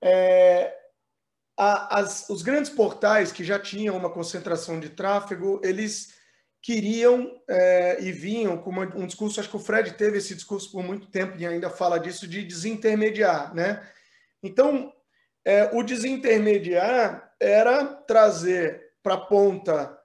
é, a, as, os grandes portais que já tinham uma concentração de tráfego, eles queriam é, e vinham com uma, um discurso, acho que o Fred teve esse discurso por muito tempo e ainda fala disso, de desintermediar. Né? Então, é, o desintermediar era trazer para a ponta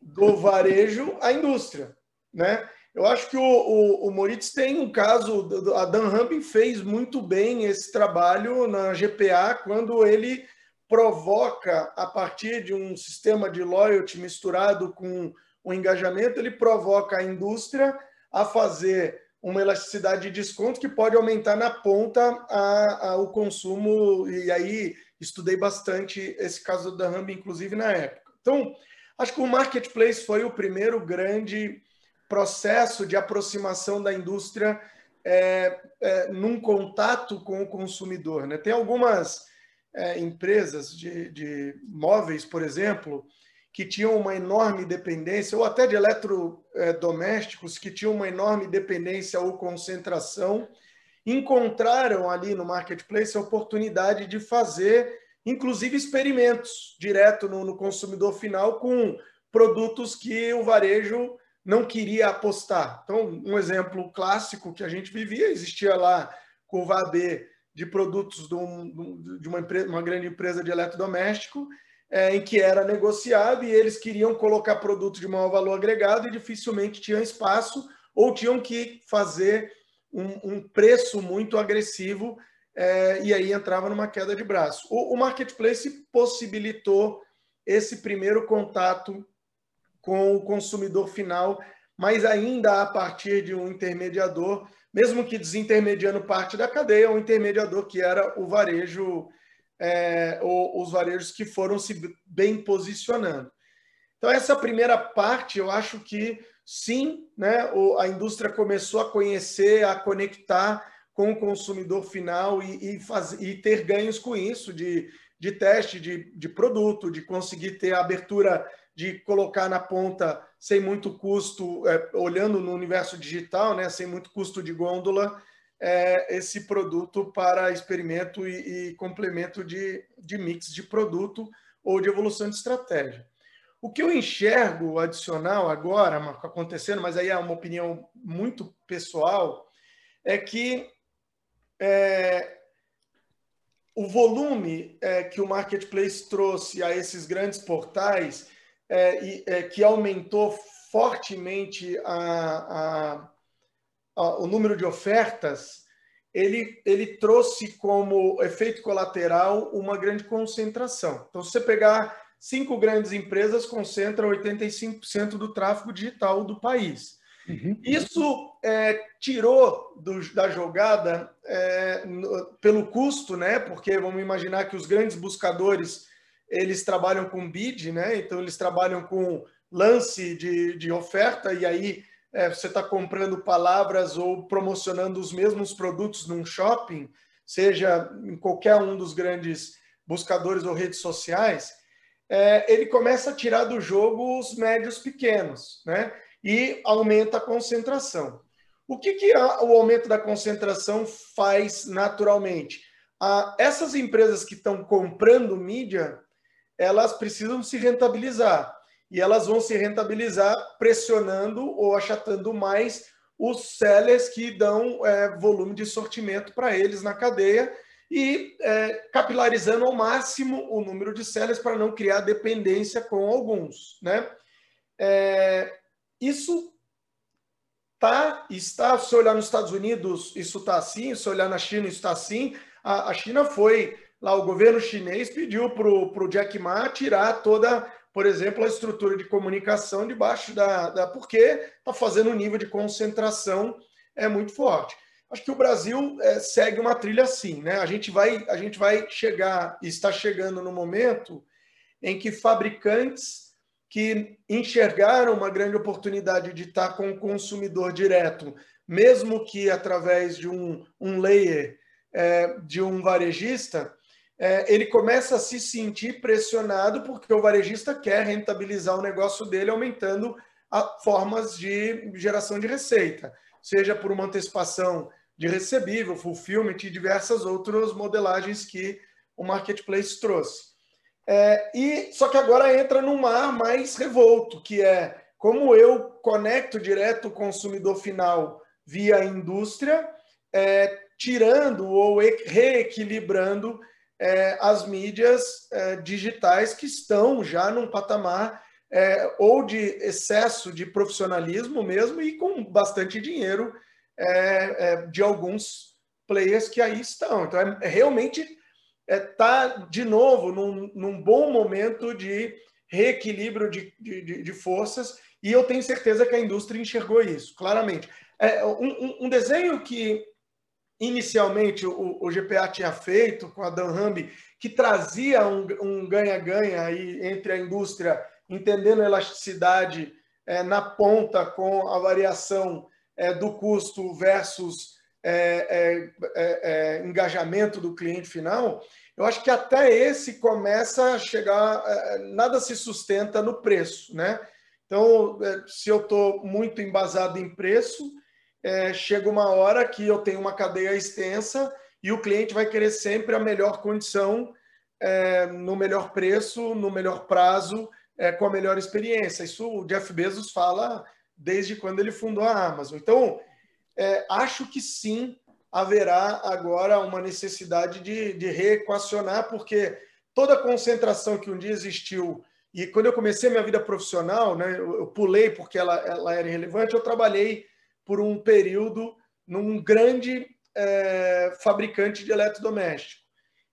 do varejo a indústria. Né? Eu acho que o, o, o Moritz tem um caso, a Dan Hambin fez muito bem esse trabalho na GPA quando ele provoca, a partir de um sistema de loyalty misturado com o engajamento, ele provoca a indústria a fazer uma elasticidade de desconto que pode aumentar na ponta a, a, o consumo. E aí estudei bastante esse caso da Hambin, inclusive na época. Então, acho que o marketplace foi o primeiro grande processo de aproximação da indústria é, é, num contato com o consumidor. Né? Tem algumas é, empresas de, de, móveis, por exemplo, que tinham uma enorme dependência, ou até de eletrodomésticos, que tinham uma enorme dependência ou concentração, encontraram ali no marketplace a oportunidade de fazer, inclusive, experimentos direto no, no consumidor final com produtos que o varejo não queria apostar. Então, um exemplo clássico que a gente vivia, existia lá o VAB de produtos de, um, de uma, empresa, uma, grande empresa de eletrodoméstico, é, em que era negociado e eles queriam colocar produtos de maior valor agregado e dificilmente tinham espaço ou tinham que fazer um, um preço muito agressivo é, e aí entrava numa queda de braço. O, o marketplace possibilitou esse primeiro contato com o consumidor final, mas ainda a partir de um intermediador, mesmo que desintermediando parte da cadeia, um intermediador que era o varejo, é, os varejos que foram se bem posicionando. Então, essa primeira parte, eu acho que sim, né, a indústria começou a conhecer, a conectar com o consumidor final e, e, faz, e ter ganhos com isso, de, de teste de, de produto, de conseguir ter a abertura de colocar na ponta sem muito custo, é, olhando no universo digital, né, sem muito custo de gôndola, é, esse produto para experimento e, e complemento de, de mix de produto ou de evolução de estratégia. O que eu enxergo adicional agora, acontecendo, mas aí é uma opinião muito pessoal, é que é, o volume é, que o marketplace trouxe a esses grandes portais é, é, que aumentou fortemente a, a, a, o número de ofertas, ele, ele trouxe como efeito colateral uma grande concentração. Então, se você pegar cinco grandes empresas, concentra 85% do tráfego digital do país. Uhum. Isso é, tirou do, da jogada é, no, pelo custo, né? Porque vamos imaginar que os grandes buscadores eles trabalham com bid, né? Então eles trabalham com lance de, de oferta e aí é, você está comprando palavras ou promocionando os mesmos produtos num shopping, seja em qualquer um dos grandes buscadores ou redes sociais, é, ele começa a tirar do jogo os médios pequenos, né? E aumenta a concentração. O que, que a, o aumento da concentração faz naturalmente? Ah, essas empresas que estão comprando mídia, elas precisam se rentabilizar. E elas vão se rentabilizar pressionando ou achatando mais os sellers que dão é, volume de sortimento para eles na cadeia e é, capilarizando ao máximo o número de sellers para não criar dependência com alguns. Né? É, isso tá, está, se olhar nos Estados Unidos, isso está assim, se olhar na China, isso está assim. A, a China foi lá o governo chinês pediu para o Jack Ma tirar toda, por exemplo, a estrutura de comunicação debaixo da. da porque está fazendo um nível de concentração é muito forte. Acho que o Brasil é, segue uma trilha assim, né? A gente vai, a gente vai chegar está chegando no momento em que fabricantes que enxergaram uma grande oportunidade de estar com o consumidor direto, mesmo que através de um, um layer é, de um varejista, é, ele começa a se sentir pressionado porque o varejista quer rentabilizar o negócio dele, aumentando formas de geração de receita, seja por uma antecipação de recebível, fulfillment e diversas outras modelagens que o marketplace trouxe. É, e só que agora entra num mar mais revolto, que é como eu conecto direto o consumidor final via indústria, é, tirando ou reequilibrando é, as mídias é, digitais que estão já num patamar é, ou de excesso de profissionalismo mesmo e com bastante dinheiro é, é, de alguns players que aí estão. Então, é, é realmente está, de novo, num, num, bom momento de reequilíbrio de, de, de, forças e eu tenho certeza que a indústria enxergou isso, claramente. Um, um desenho que inicialmente o, o, GPA tinha feito com a Dan Hamby, que trazia um ganha-ganha aí entre a indústria, entendendo a elasticidade é, na ponta com a variação é, do custo versus é, é, é, é engajamento do cliente final, eu acho que até esse começa a chegar, nada se sustenta no preço, né? Então, se eu estou muito embasado em preço, é, chega uma hora que eu tenho uma cadeia extensa e o cliente vai querer sempre a melhor condição, é, no melhor preço, no melhor prazo, é, com a melhor experiência. Isso o Jeff Bezos fala desde quando ele fundou a Amazon. Então, é, acho que sim haverá agora uma necessidade de, de reequacionar, porque toda a concentração que um dia existiu e quando eu comecei a minha vida profissional, né, eu, eu pulei porque ela, ela era irrelevante, eu trabalhei por um período num grande é, fabricante de eletrodoméstico.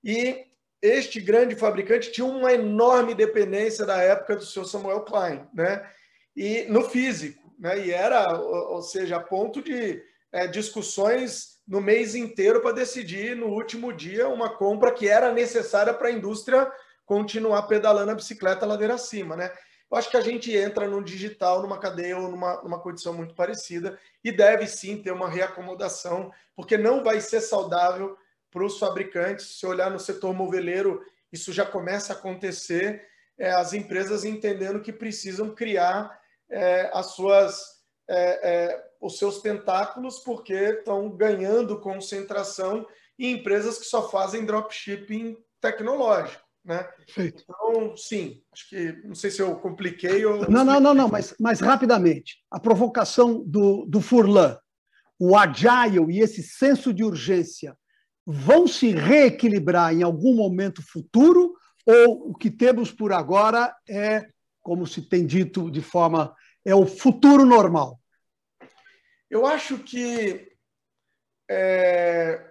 E este grande fabricante tinha uma enorme dependência da época do seu Samuel Klein, né? E no físico, né? E era, ou seja, a ponto de é, discussões no mês inteiro para decidir no último dia uma compra que era necessária para a indústria continuar pedalando a bicicleta ladeira acima, né? Eu acho que a gente entra no digital, numa cadeia ou numa, numa condição muito parecida e deve sim ter uma reacomodação, porque não vai ser saudável para os fabricantes. Se olhar no setor moveleiro, isso já começa a acontecer, é, as empresas entendendo que precisam criar é, as suas, é, é os seus tentáculos, porque estão ganhando concentração em empresas que só fazem dropshipping tecnológico. Né? Perfeito. Então, sim, acho que não sei se eu compliquei ou. Não, não, não, não, mas, mas rapidamente. A provocação do, do Furlan, o agile e esse senso de urgência vão se reequilibrar em algum momento futuro, ou o que temos por agora é, como se tem dito de forma, é o futuro normal? Eu acho que é,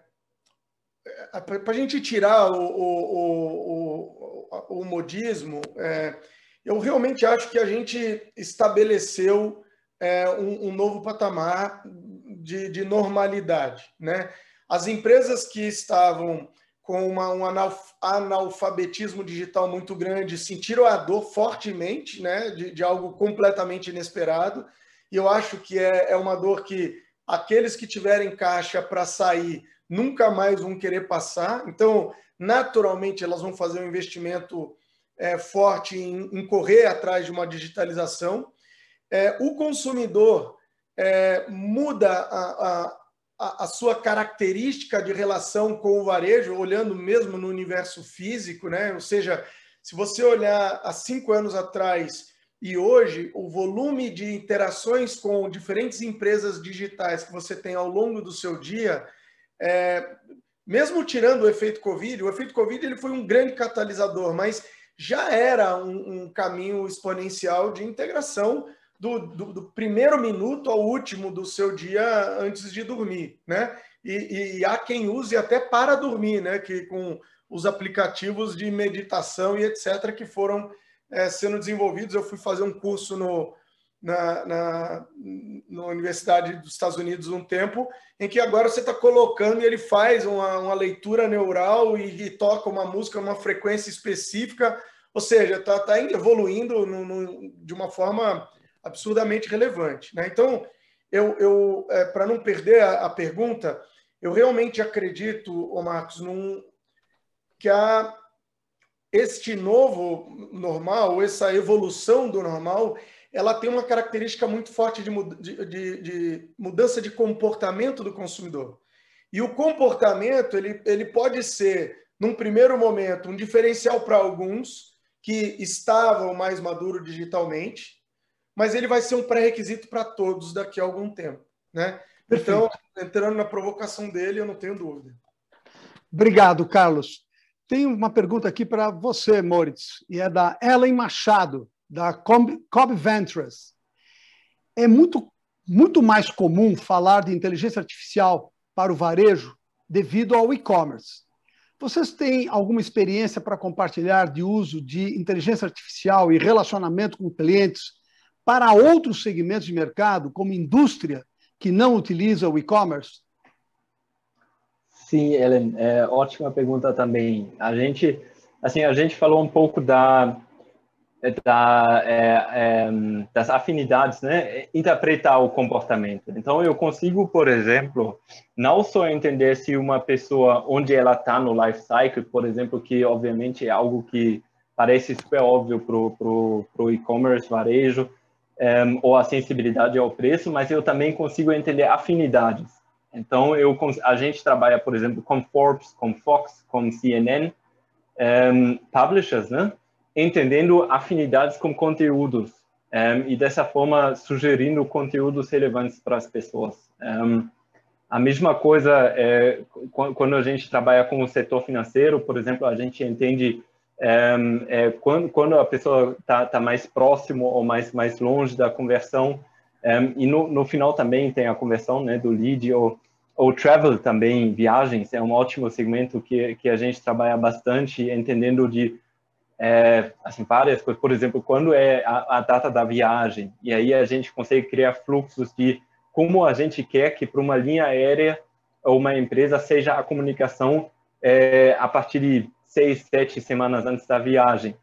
para a gente tirar o, o, o, o modismo, é, eu realmente acho que a gente estabeleceu é, um, um, novo patamar de, de, normalidade. Né? As empresas que estavam com uma, um analfabetismo digital muito grande sentiram a dor fortemente né? de, de algo completamente inesperado, e eu acho que é, é uma dor que aqueles que tiverem caixa para sair nunca mais vão querer passar. Então, naturalmente, elas vão fazer um investimento é, forte em, em, correr atrás de uma digitalização. É, o consumidor é, muda a, a, a, sua característica de relação com o varejo, olhando mesmo no universo físico, né? Ou seja, se você olhar há cinco anos atrás e hoje, o volume de interações com diferentes empresas digitais que você tem ao longo do seu dia é, mesmo tirando o efeito Covid, o efeito Covid ele foi um grande catalisador, mas já era um, um caminho exponencial de integração do, do, do, primeiro minuto ao último do seu dia antes de dormir, né? E, e, há quem use até para dormir, né? Que com os aplicativos de meditação e etc. que foram é, sendo desenvolvidos. Eu fui fazer um curso no, na, na, na, Universidade dos Estados Unidos um tempo, em que agora você está colocando e ele faz uma, uma leitura neural e, e, toca uma música, uma frequência específica, ou seja, está tá evoluindo no, no, de uma forma absurdamente relevante. Né? Então, eu, eu é, para não perder a, a, pergunta, eu realmente acredito, ô Marcos, num, que a, este novo normal, essa evolução do normal, ela tem uma característica muito forte de, de, de, mudança de comportamento do consumidor. E o comportamento ele, ele pode ser, num primeiro momento, um diferencial para alguns que estavam mais maduros digitalmente, mas ele vai ser um pré-requisito para todos daqui a algum tempo. Né? Então, entrando na provocação dele, eu não tenho dúvida. Obrigado, Carlos. Tem uma pergunta aqui para você, Moritz, e é da Ellen Machado. Da Cobb Ventures. É muito, muito mais comum falar de inteligência artificial para o varejo devido ao e-commerce. Vocês têm alguma experiência para compartilhar de uso de inteligência artificial e relacionamento com clientes para outros segmentos de mercado, como indústria, que não utiliza o e-commerce? Sim, Ellen, é, ótima pergunta também. A gente, assim, a gente falou um pouco da, da é, é, das afinidades, né? Interpretar o comportamento. Então, eu consigo, por exemplo, não só entender se uma pessoa, onde ela está no life cycle, por exemplo, que obviamente é algo que parece super óbvio para o e-commerce, varejo, um, ou a sensibilidade ao preço, mas eu também consigo entender afinidades. Então, eu, a gente trabalha, por exemplo, com Forbes, com Fox, com CNN, um, publishers, né? Entendendo afinidades com conteúdos um, e dessa forma sugerindo conteúdos relevantes para as pessoas. a mesma coisa é, quando a gente trabalha com o setor financeiro, por exemplo, a gente entende é, é, quando, quando a pessoa está tá mais próximo ou mais, mais longe da conversão, e no, no final também tem a conversão né, do lead ou, ou travel também, viagens, é um ótimo segmento que, que a gente trabalha bastante, entendendo de é, assim, várias coisas, por exemplo, quando é a, a, data da viagem, e aí a gente consegue criar fluxos de como a gente quer que para uma linha aérea ou uma empresa seja a comunicação é, a partir de seis, sete semanas antes da viagem.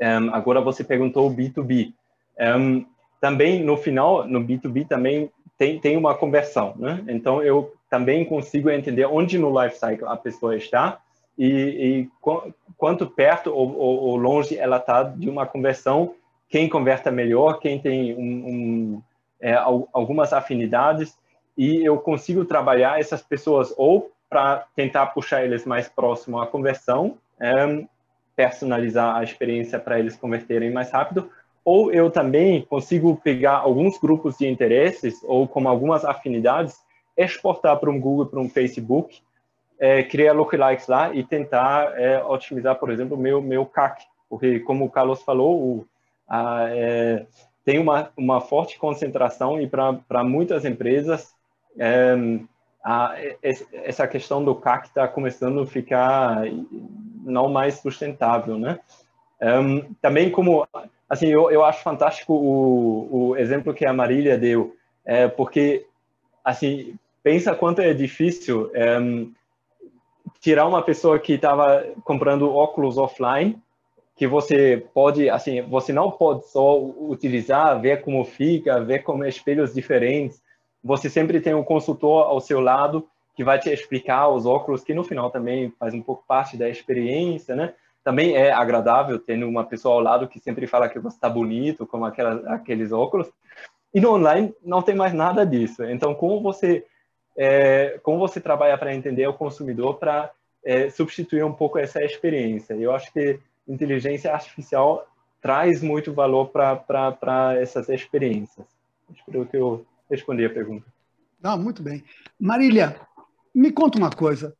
Um, agora você perguntou o B2B. Um, também no final, no B2B também tem, tem uma conversão, né? Então eu também consigo entender onde no life cycle a pessoa está e, e qu quanto perto ou, ou, ou longe ela está de uma conversão, quem converta melhor, quem tem um, um, é, algumas afinidades. E eu consigo trabalhar essas pessoas ou para tentar puxar eles mais próximo à conversão, é, personalizar a experiência para eles converterem mais rápido, ou eu também consigo pegar alguns grupos de interesses ou com algumas afinidades, exportar para um Google, para um Facebook, é, criar lookalikes lá e tentar é, otimizar, por exemplo, o meu, meu CAC, porque como o Carlos falou, o, a, é, tem uma, uma forte concentração e para muitas empresas é, a, essa questão do CAC está começando a ficar não mais sustentável, né? Um, também como, assim, eu, eu acho fantástico o, o exemplo que a Marília deu, é, porque, assim, pensa quanto é difícil tirar uma pessoa que estava comprando óculos offline, que você pode, assim, você não pode só utilizar, ver como fica, ver como é espelhos diferentes, você sempre tem um consultor ao seu lado que vai te explicar os óculos, que no final também faz um pouco parte da experiência, né? Também é agradável tendo uma pessoa ao lado que sempre fala que você está bonito, aquelas, aqueles óculos. E no online não tem mais nada disso. Então, como você, é, como você trabalha para entender o consumidor para é, substituir um pouco essa experiência? Eu acho que inteligência artificial traz muito valor para essas experiências. Espero que eu respondi a pergunta. Ah, muito bem. Marília, me conta uma coisa.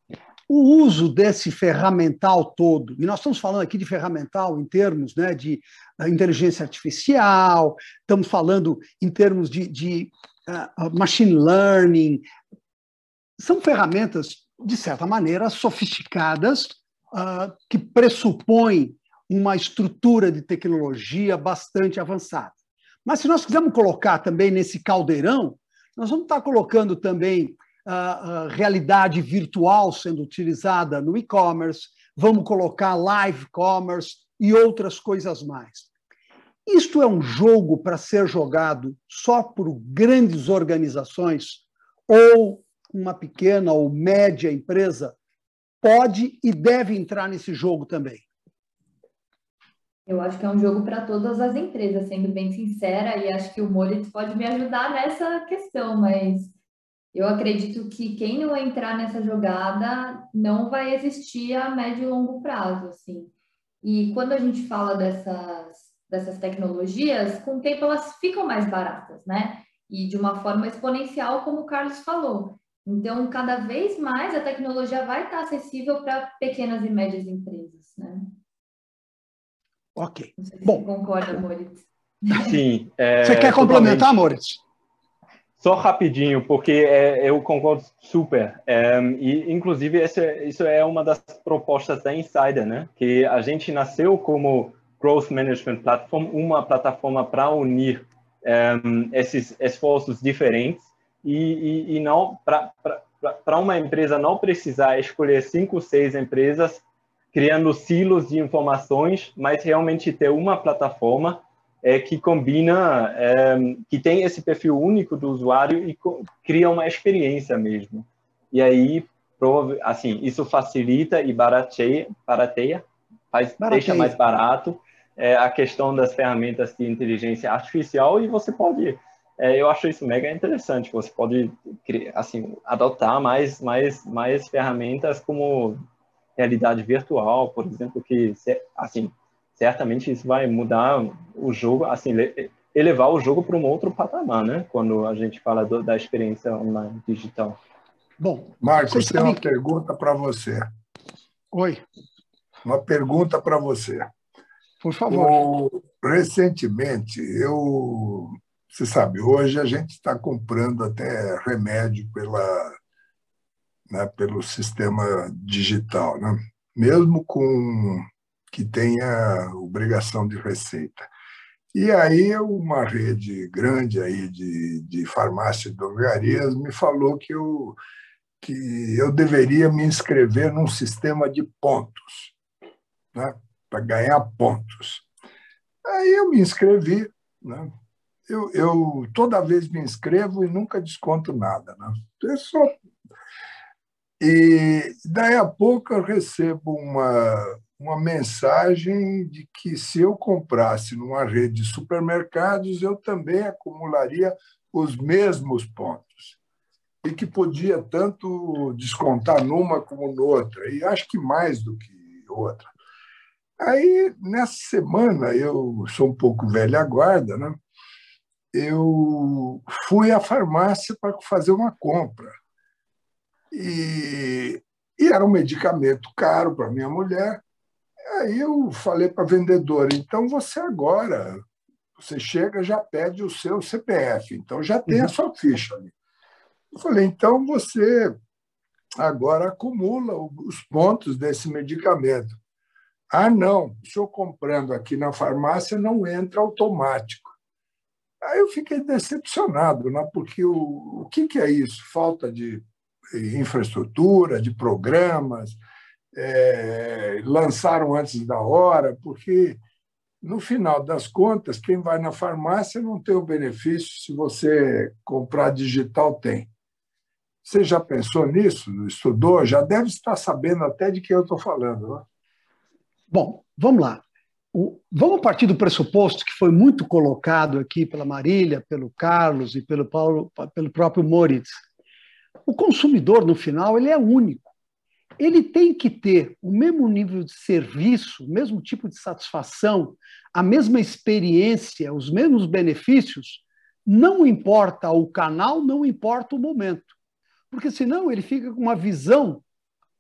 O uso desse ferramental todo, e nós estamos falando aqui de ferramental em termos né, de uh, inteligência artificial, estamos falando em termos de, de uh, machine learning, são ferramentas, de certa maneira, sofisticadas, uh, que pressupõem uma estrutura de tecnologia bastante avançada. Mas se nós quisermos colocar também nesse caldeirão, nós vamos estar colocando também a, realidade virtual sendo utilizada no e-commerce, vamos colocar live commerce e outras coisas mais. Isto é um jogo para ser jogado só por grandes organizações ou uma pequena ou média empresa pode e deve entrar nesse jogo também? Eu acho que é um jogo para todas as empresas, sendo bem sincera, e acho que o Moritz pode me ajudar nessa questão, mas eu acredito que quem não entrar nessa jogada não vai existir a médio e longo prazo, assim. E quando a gente fala dessas, dessas tecnologias, com o tempo elas ficam mais baratas, né? E de uma forma exponencial, como o Carlos falou. Então, cada vez mais a tecnologia vai estar acessível para pequenas e médias empresas, né? Ok. Bom, concorda, Moritz? Sim. É, Você quer complementar, Moritz? Só rapidinho, porque é, eu concordo super. É, e, inclusive, esse, isso é uma das propostas da Insider, né? Que a gente nasceu como Growth Management Platform, uma plataforma para unir é, esses esforços diferentes e, e, e não para uma empresa não precisar escolher cinco, seis empresas criando silos de informações, mas realmente ter uma plataforma é, que combina, é, que tem esse perfil único do usuário e cria uma experiência mesmo. E aí, assim, isso facilita e barateia, barateia faz, barateia. deixa mais barato é, a questão das ferramentas de inteligência artificial e você pode, é, eu acho isso mega interessante, você pode, assim, adotar mais, mais, mais ferramentas como realidade virtual, por exemplo, que, assim, certamente isso vai mudar o jogo, assim, elevar o jogo para um outro patamar, né? Quando a gente fala do, da experiência online digital. Bom, Marcos, tem uma que... pergunta para você. Oi. Uma pergunta para você. Por favor. O, recentemente, eu, você sabe, hoje a gente está comprando até remédio pela, né, pelo sistema digital, né? mesmo com que tenha obrigação de receita. E aí uma rede grande aí de, de farmácia e drogarias me falou que eu, que eu deveria me inscrever num sistema de pontos, né, para ganhar pontos. Aí eu me inscrevi, né? Eu, eu toda vez me inscrevo e nunca desconto nada. Né? Eu só... E daí a pouco eu recebo uma, uma mensagem de que se eu comprasse numa rede de supermercados, eu também acumularia os mesmos pontos. E que podia tanto descontar numa como noutra, e acho que mais do que outra. Aí, nessa semana, eu sou um pouco velha guarda, né? Eu fui à farmácia para fazer uma compra. E, e era um medicamento caro para minha mulher, Aí eu falei para a vendedora, então você agora, você chega já pede o seu CPF, então já tem a uhum. sua ficha ali. Eu falei, então você agora acumula os pontos desse medicamento. Ah, não, o senhor comprando aqui na farmácia não entra automático. Aí eu fiquei decepcionado, né? porque o, o que, que é isso? Falta de infraestrutura, de programas, é, lançaram antes da hora, porque, no final das contas, quem vai na farmácia não tem o benefício, se você comprar digital, tem. Você já pensou nisso? Estudou? Já deve estar sabendo até de que eu estou falando. Né? Bom, vamos lá. O, vamos partir do pressuposto que foi muito colocado aqui pela Marília, pelo Carlos e pelo Paulo, pelo próprio Moritz. O consumidor, no final, ele é único ele tem que ter o mesmo nível de serviço, o mesmo tipo de satisfação, a mesma experiência, os mesmos benefícios, não importa o canal, não importa o momento. Porque senão ele fica com uma visão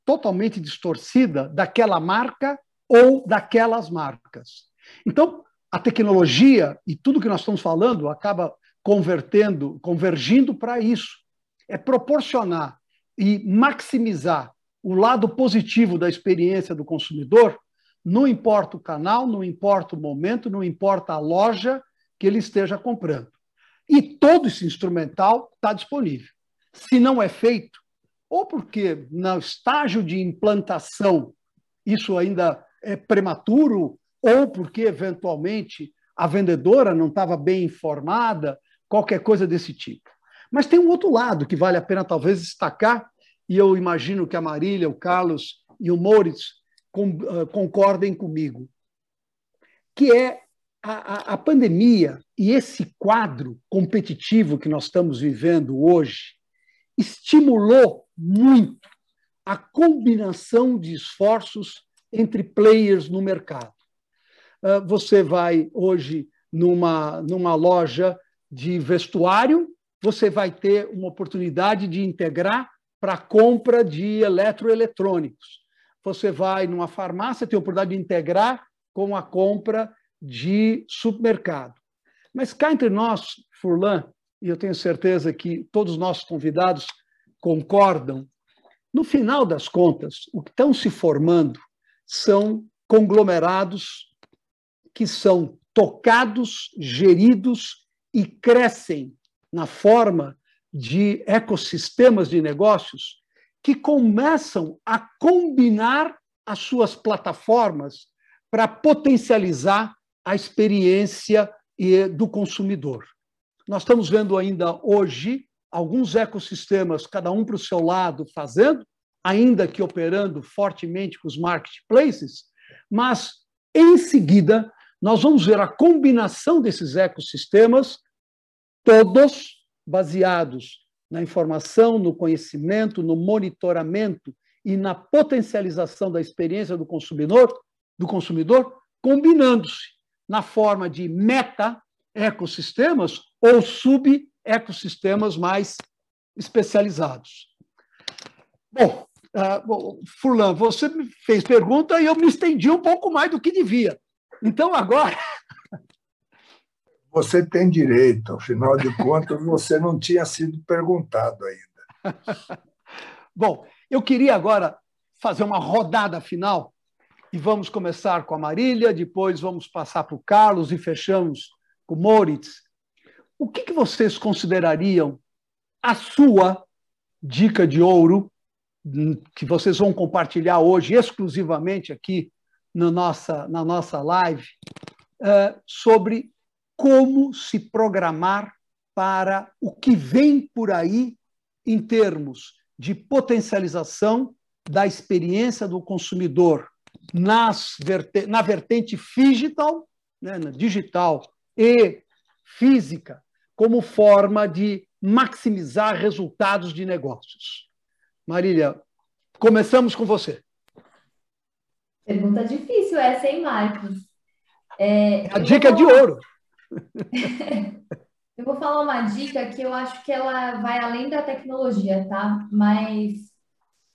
totalmente distorcida daquela marca ou daquelas marcas. Então, a tecnologia e tudo que nós estamos falando acaba convertendo, convergindo para isso. É proporcionar e maximizar o lado positivo da experiência do consumidor, não importa o canal, não importa o momento, não importa a loja que ele esteja comprando. E todo esse instrumental está disponível. Se não é feito, ou porque no estágio de implantação isso ainda é prematuro, ou porque eventualmente a vendedora não estava bem informada, qualquer coisa desse tipo. Mas tem um outro lado que vale a pena talvez destacar, e eu imagino que a Marília, o Carlos e o Moritz ah, concordem comigo, que é a, a, a pandemia e esse quadro competitivo que nós estamos vivendo hoje estimulou muito a combinação de esforços entre players no mercado. Ah, você vai hoje numa, numa loja de vestuário, você vai ter uma oportunidade de integrar para compra de eletroeletrônicos. Você vai numa farmácia, tem a oportunidade de integrar com a compra de supermercado. Mas cá entre nós, Furlan, e eu tenho certeza que todos os nossos convidados concordam, no final das contas, o que estão se formando são conglomerados que são tocados, geridos e crescem na forma de ecossistemas de negócios que começam a combinar as suas plataformas para potencializar a experiência do consumidor. Nós estamos vendo ainda hoje alguns ecossistemas, cada um para o seu lado, fazendo, ainda que operando fortemente com os marketplaces, mas em seguida nós vamos ver a combinação desses ecossistemas, todos baseados na informação, no conhecimento, no monitoramento e na potencialização da experiência do consumidor, do consumidor, combinando-se na forma de meta ecossistemas ou sub ecossistemas mais especializados. Bom, uh, bom, Furlan, você me fez pergunta e eu me estendi um pouco mais do que devia. Então, agora. Você tem direito, afinal de contas, você não tinha sido perguntado ainda. Bom, eu queria agora fazer uma rodada final e vamos começar com a Marília, depois vamos passar para o Carlos e fechamos com o Moritz. O que, que vocês considerariam a sua dica de ouro que vocês vão compartilhar hoje exclusivamente aqui na nossa, na nossa live uh, sobre como se programar para o que vem por aí em termos de potencialização da experiência do consumidor nas verte na vertente digital, né, digital e física, como forma de maximizar resultados de negócios. Marília, começamos com você. Pergunta difícil essa, hein, Marcos? É, a dica falar... de ouro. eu vou falar uma dica que eu acho que ela vai além da tecnologia, tá? Mas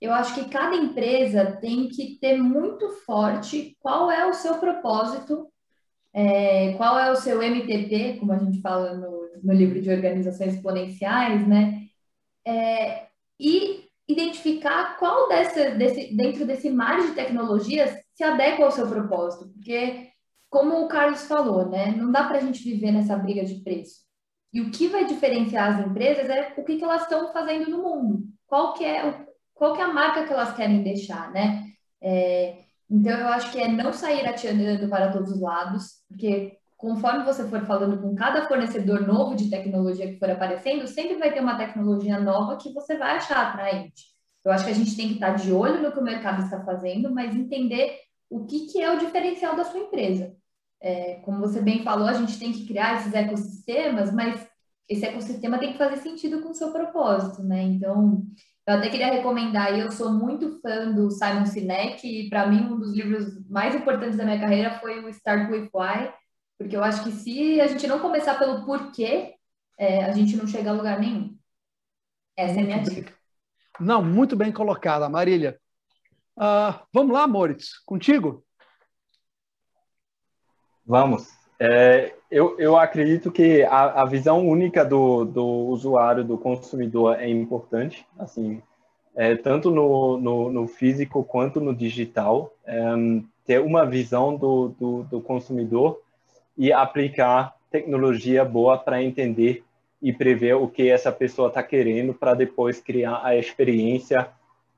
eu acho que cada empresa tem que ter muito forte qual é o seu propósito, é, qual é o seu MTP, como a gente fala no, no livro de organizações exponenciais, né? É, e identificar qual desse, desse, dentro desse mar de tecnologias se adequa ao seu propósito, porque, como o Carlos falou, né, não dá para a gente viver nessa briga de preço. E o que vai diferenciar as empresas é o que, que elas estão fazendo no mundo, qual que é, qual que é a marca que elas querem deixar, né? É, então, eu acho que é não sair atirando para todos os lados, porque conforme você for falando com cada fornecedor novo de tecnologia que for aparecendo, sempre vai ter uma tecnologia nova que você vai achar atraente. Eu acho que a gente tem que estar de olho no que o mercado está fazendo, mas entender o que, que é o diferencial da sua empresa. É, como você bem falou, a gente tem que criar esses ecossistemas, mas esse ecossistema tem que fazer sentido com o seu propósito, né? Então, eu até queria recomendar, eu sou muito fã do Simon Sinek, e para mim um dos livros mais importantes da minha carreira foi o Start With Why, porque eu acho que se a gente não começar pelo porquê, é, a gente não chega a lugar nenhum. Essa muito é a minha bem. dica. Não, muito bem colocada, Marília. Uh, vamos lá, Moritz, contigo? Vamos. É, eu, eu acredito que a, a visão única do, do usuário, do consumidor, é importante, assim, é, tanto no, no, no, físico quanto no digital, é, ter uma visão do, do, do consumidor e aplicar tecnologia boa para entender e prever o que essa pessoa está querendo para depois criar a experiência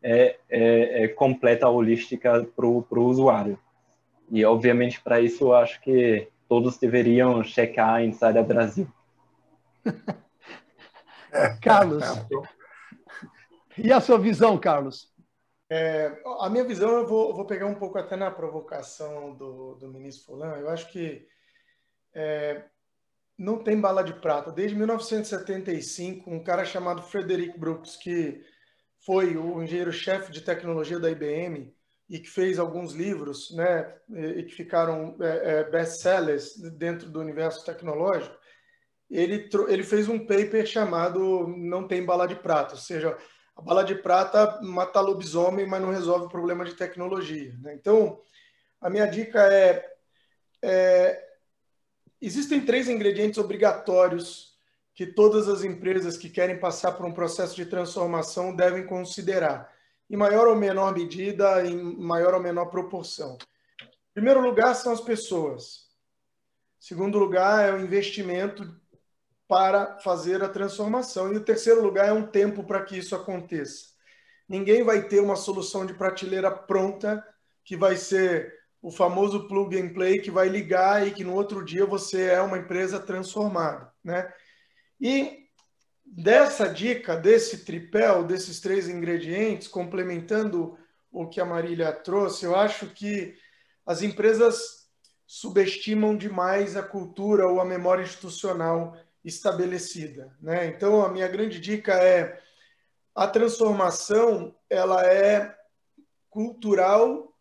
é, é, é completa, holística para o usuário. E, obviamente, para isso, eu acho que todos deveriam checar Insider Brasil. Carlos, e a sua visão, Carlos? É, a minha visão, eu vou, vou, pegar um pouco até na provocação do, do ministro Fulan. Eu acho que é, não tem bala de prata. Desde 1975, um cara chamado Frederick Brooks, que foi o engenheiro-chefe de tecnologia da IBM e que fez alguns livros, né, e que ficaram é, é, best-sellers dentro do universo tecnológico, ele, ele fez um paper chamado Não Tem Bala de Prata, ou seja, a bala de prata mata lobisomem, mas não resolve o problema de tecnologia. Né? Então, a minha dica é é, existem três ingredientes obrigatórios que todas as empresas que querem passar por um processo de transformação devem considerar, em maior ou menor medida, em maior ou menor proporção. Em primeiro lugar, são as pessoas. Em segundo lugar, é o investimento para fazer a transformação. E o terceiro lugar é um tempo para que isso aconteça. Ninguém vai ter uma solução de prateleira pronta que vai ser o famoso plug and play que vai ligar e que no outro dia você é uma empresa transformada, né? E dessa dica, desse tripel, desses três ingredientes, complementando o que a Marília trouxe, eu acho que as empresas subestimam demais a cultura ou a memória institucional estabelecida, né? Então a minha grande dica é a transformação, ela é cultural,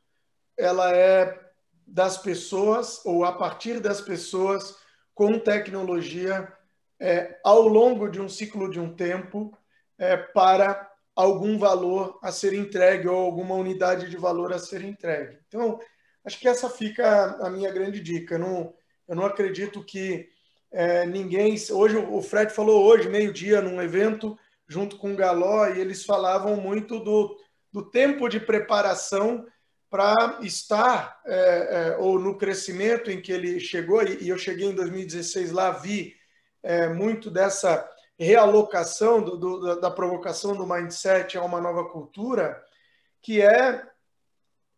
ela é das pessoas ou a partir das pessoas com tecnologia é, ao longo de um ciclo de um tempo é, para algum valor a ser entregue ou alguma unidade de valor a ser entregue. Então, acho que essa fica a minha grande dica. Eu não, eu não acredito que é, ninguém. Hoje, o Fred falou hoje, meio-dia, num evento, junto com o Galó, e eles falavam muito do, do tempo de preparação para estar é, é, ou no crescimento em que ele chegou, e, eu cheguei em 2016 lá, vi é, muito dessa realocação do, do, da provocação do mindset a uma nova cultura, que é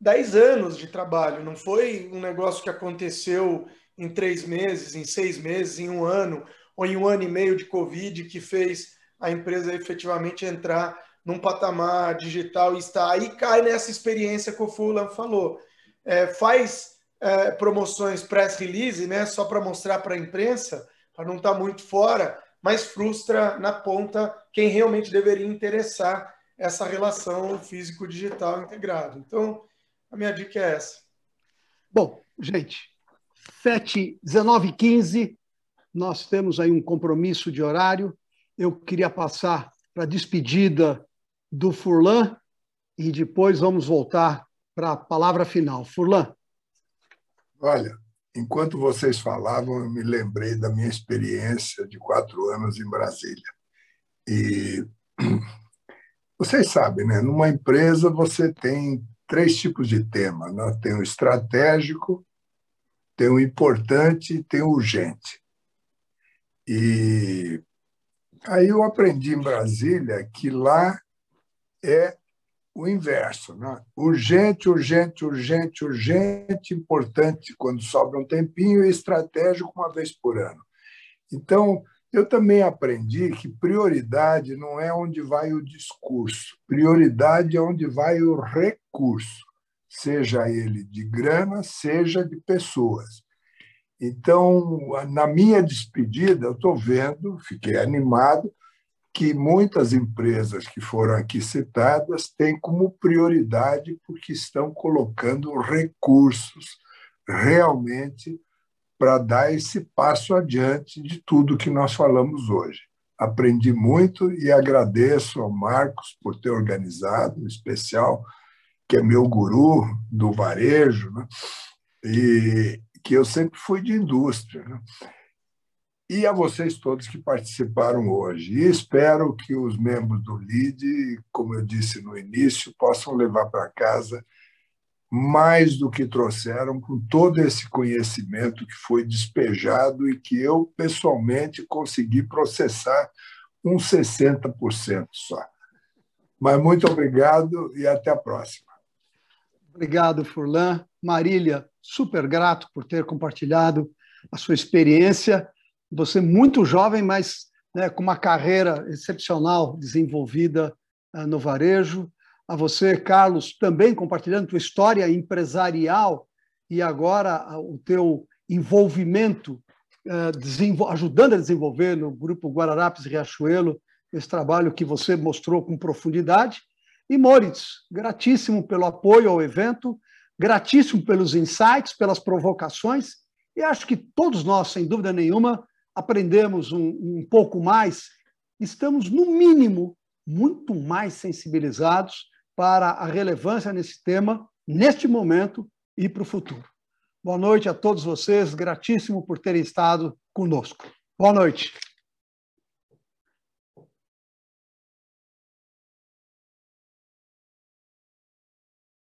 10 anos de trabalho, não foi um negócio que aconteceu em três meses, em seis meses, em um ano, ou em um ano e meio de Covid, que fez a empresa efetivamente entrar num patamar digital e está aí cai nessa experiência que o Fulan falou. É, faz é, promoções press release, né, só para mostrar para a imprensa, para não estar tá muito fora, mas frustra na ponta quem realmente deveria interessar essa relação físico-digital integrado. Então, a minha dica é essa. Bom, gente, 7, 19 15 nós temos aí um compromisso de horário. Eu queria passar para a despedida do Furlan e depois vamos voltar para a palavra final. Furlan. Olha, enquanto vocês falavam, eu me lembrei da minha experiência de quatro anos em Brasília. E vocês sabem, né? Numa empresa você tem três tipos de tema. Né? Tem o estratégico, tem o importante e tem o urgente. E aí eu aprendi em Brasília que lá é o inverso. Né? Urgente, urgente, urgente, urgente, importante quando sobra um tempinho e estratégico uma vez por ano. Então, eu também aprendi que prioridade não é onde vai o discurso, prioridade é onde vai o recurso, seja ele de grana, seja de pessoas. Então, na minha despedida, eu estou vendo, fiquei animado, que muitas empresas que foram aqui citadas têm como prioridade porque estão colocando recursos realmente para dar esse passo adiante de tudo que nós falamos hoje. Aprendi muito e agradeço ao Marcos por ter organizado, em especial, que é meu guru do varejo, né? e que eu sempre fui de indústria. Né? E a vocês todos que participaram hoje. E espero que os membros do LID, como eu disse no início, possam levar para casa mais do que trouxeram com todo esse conhecimento que foi despejado e que eu pessoalmente consegui processar uns 60% só. Mas muito obrigado e até a próxima. Obrigado, Furlan. Marília, super grato por ter compartilhado a sua experiência você muito jovem, mas né, com uma carreira excepcional desenvolvida uh, no varejo. A você, Carlos, também compartilhando tua história empresarial e agora uh, o teu envolvimento, uh, ajudando a desenvolver no grupo Guararapes Riachuelo esse trabalho que você mostrou com profundidade. E Moritz, gratíssimo pelo apoio ao evento, gratíssimo pelos insights, pelas provocações, e acho que todos nós, sem dúvida nenhuma, aprendemos um, um pouco mais, estamos, no mínimo, muito mais sensibilizados para a relevância nesse tema, neste momento e para o futuro. Boa noite a todos vocês, gratíssimo por terem estado conosco. Boa noite.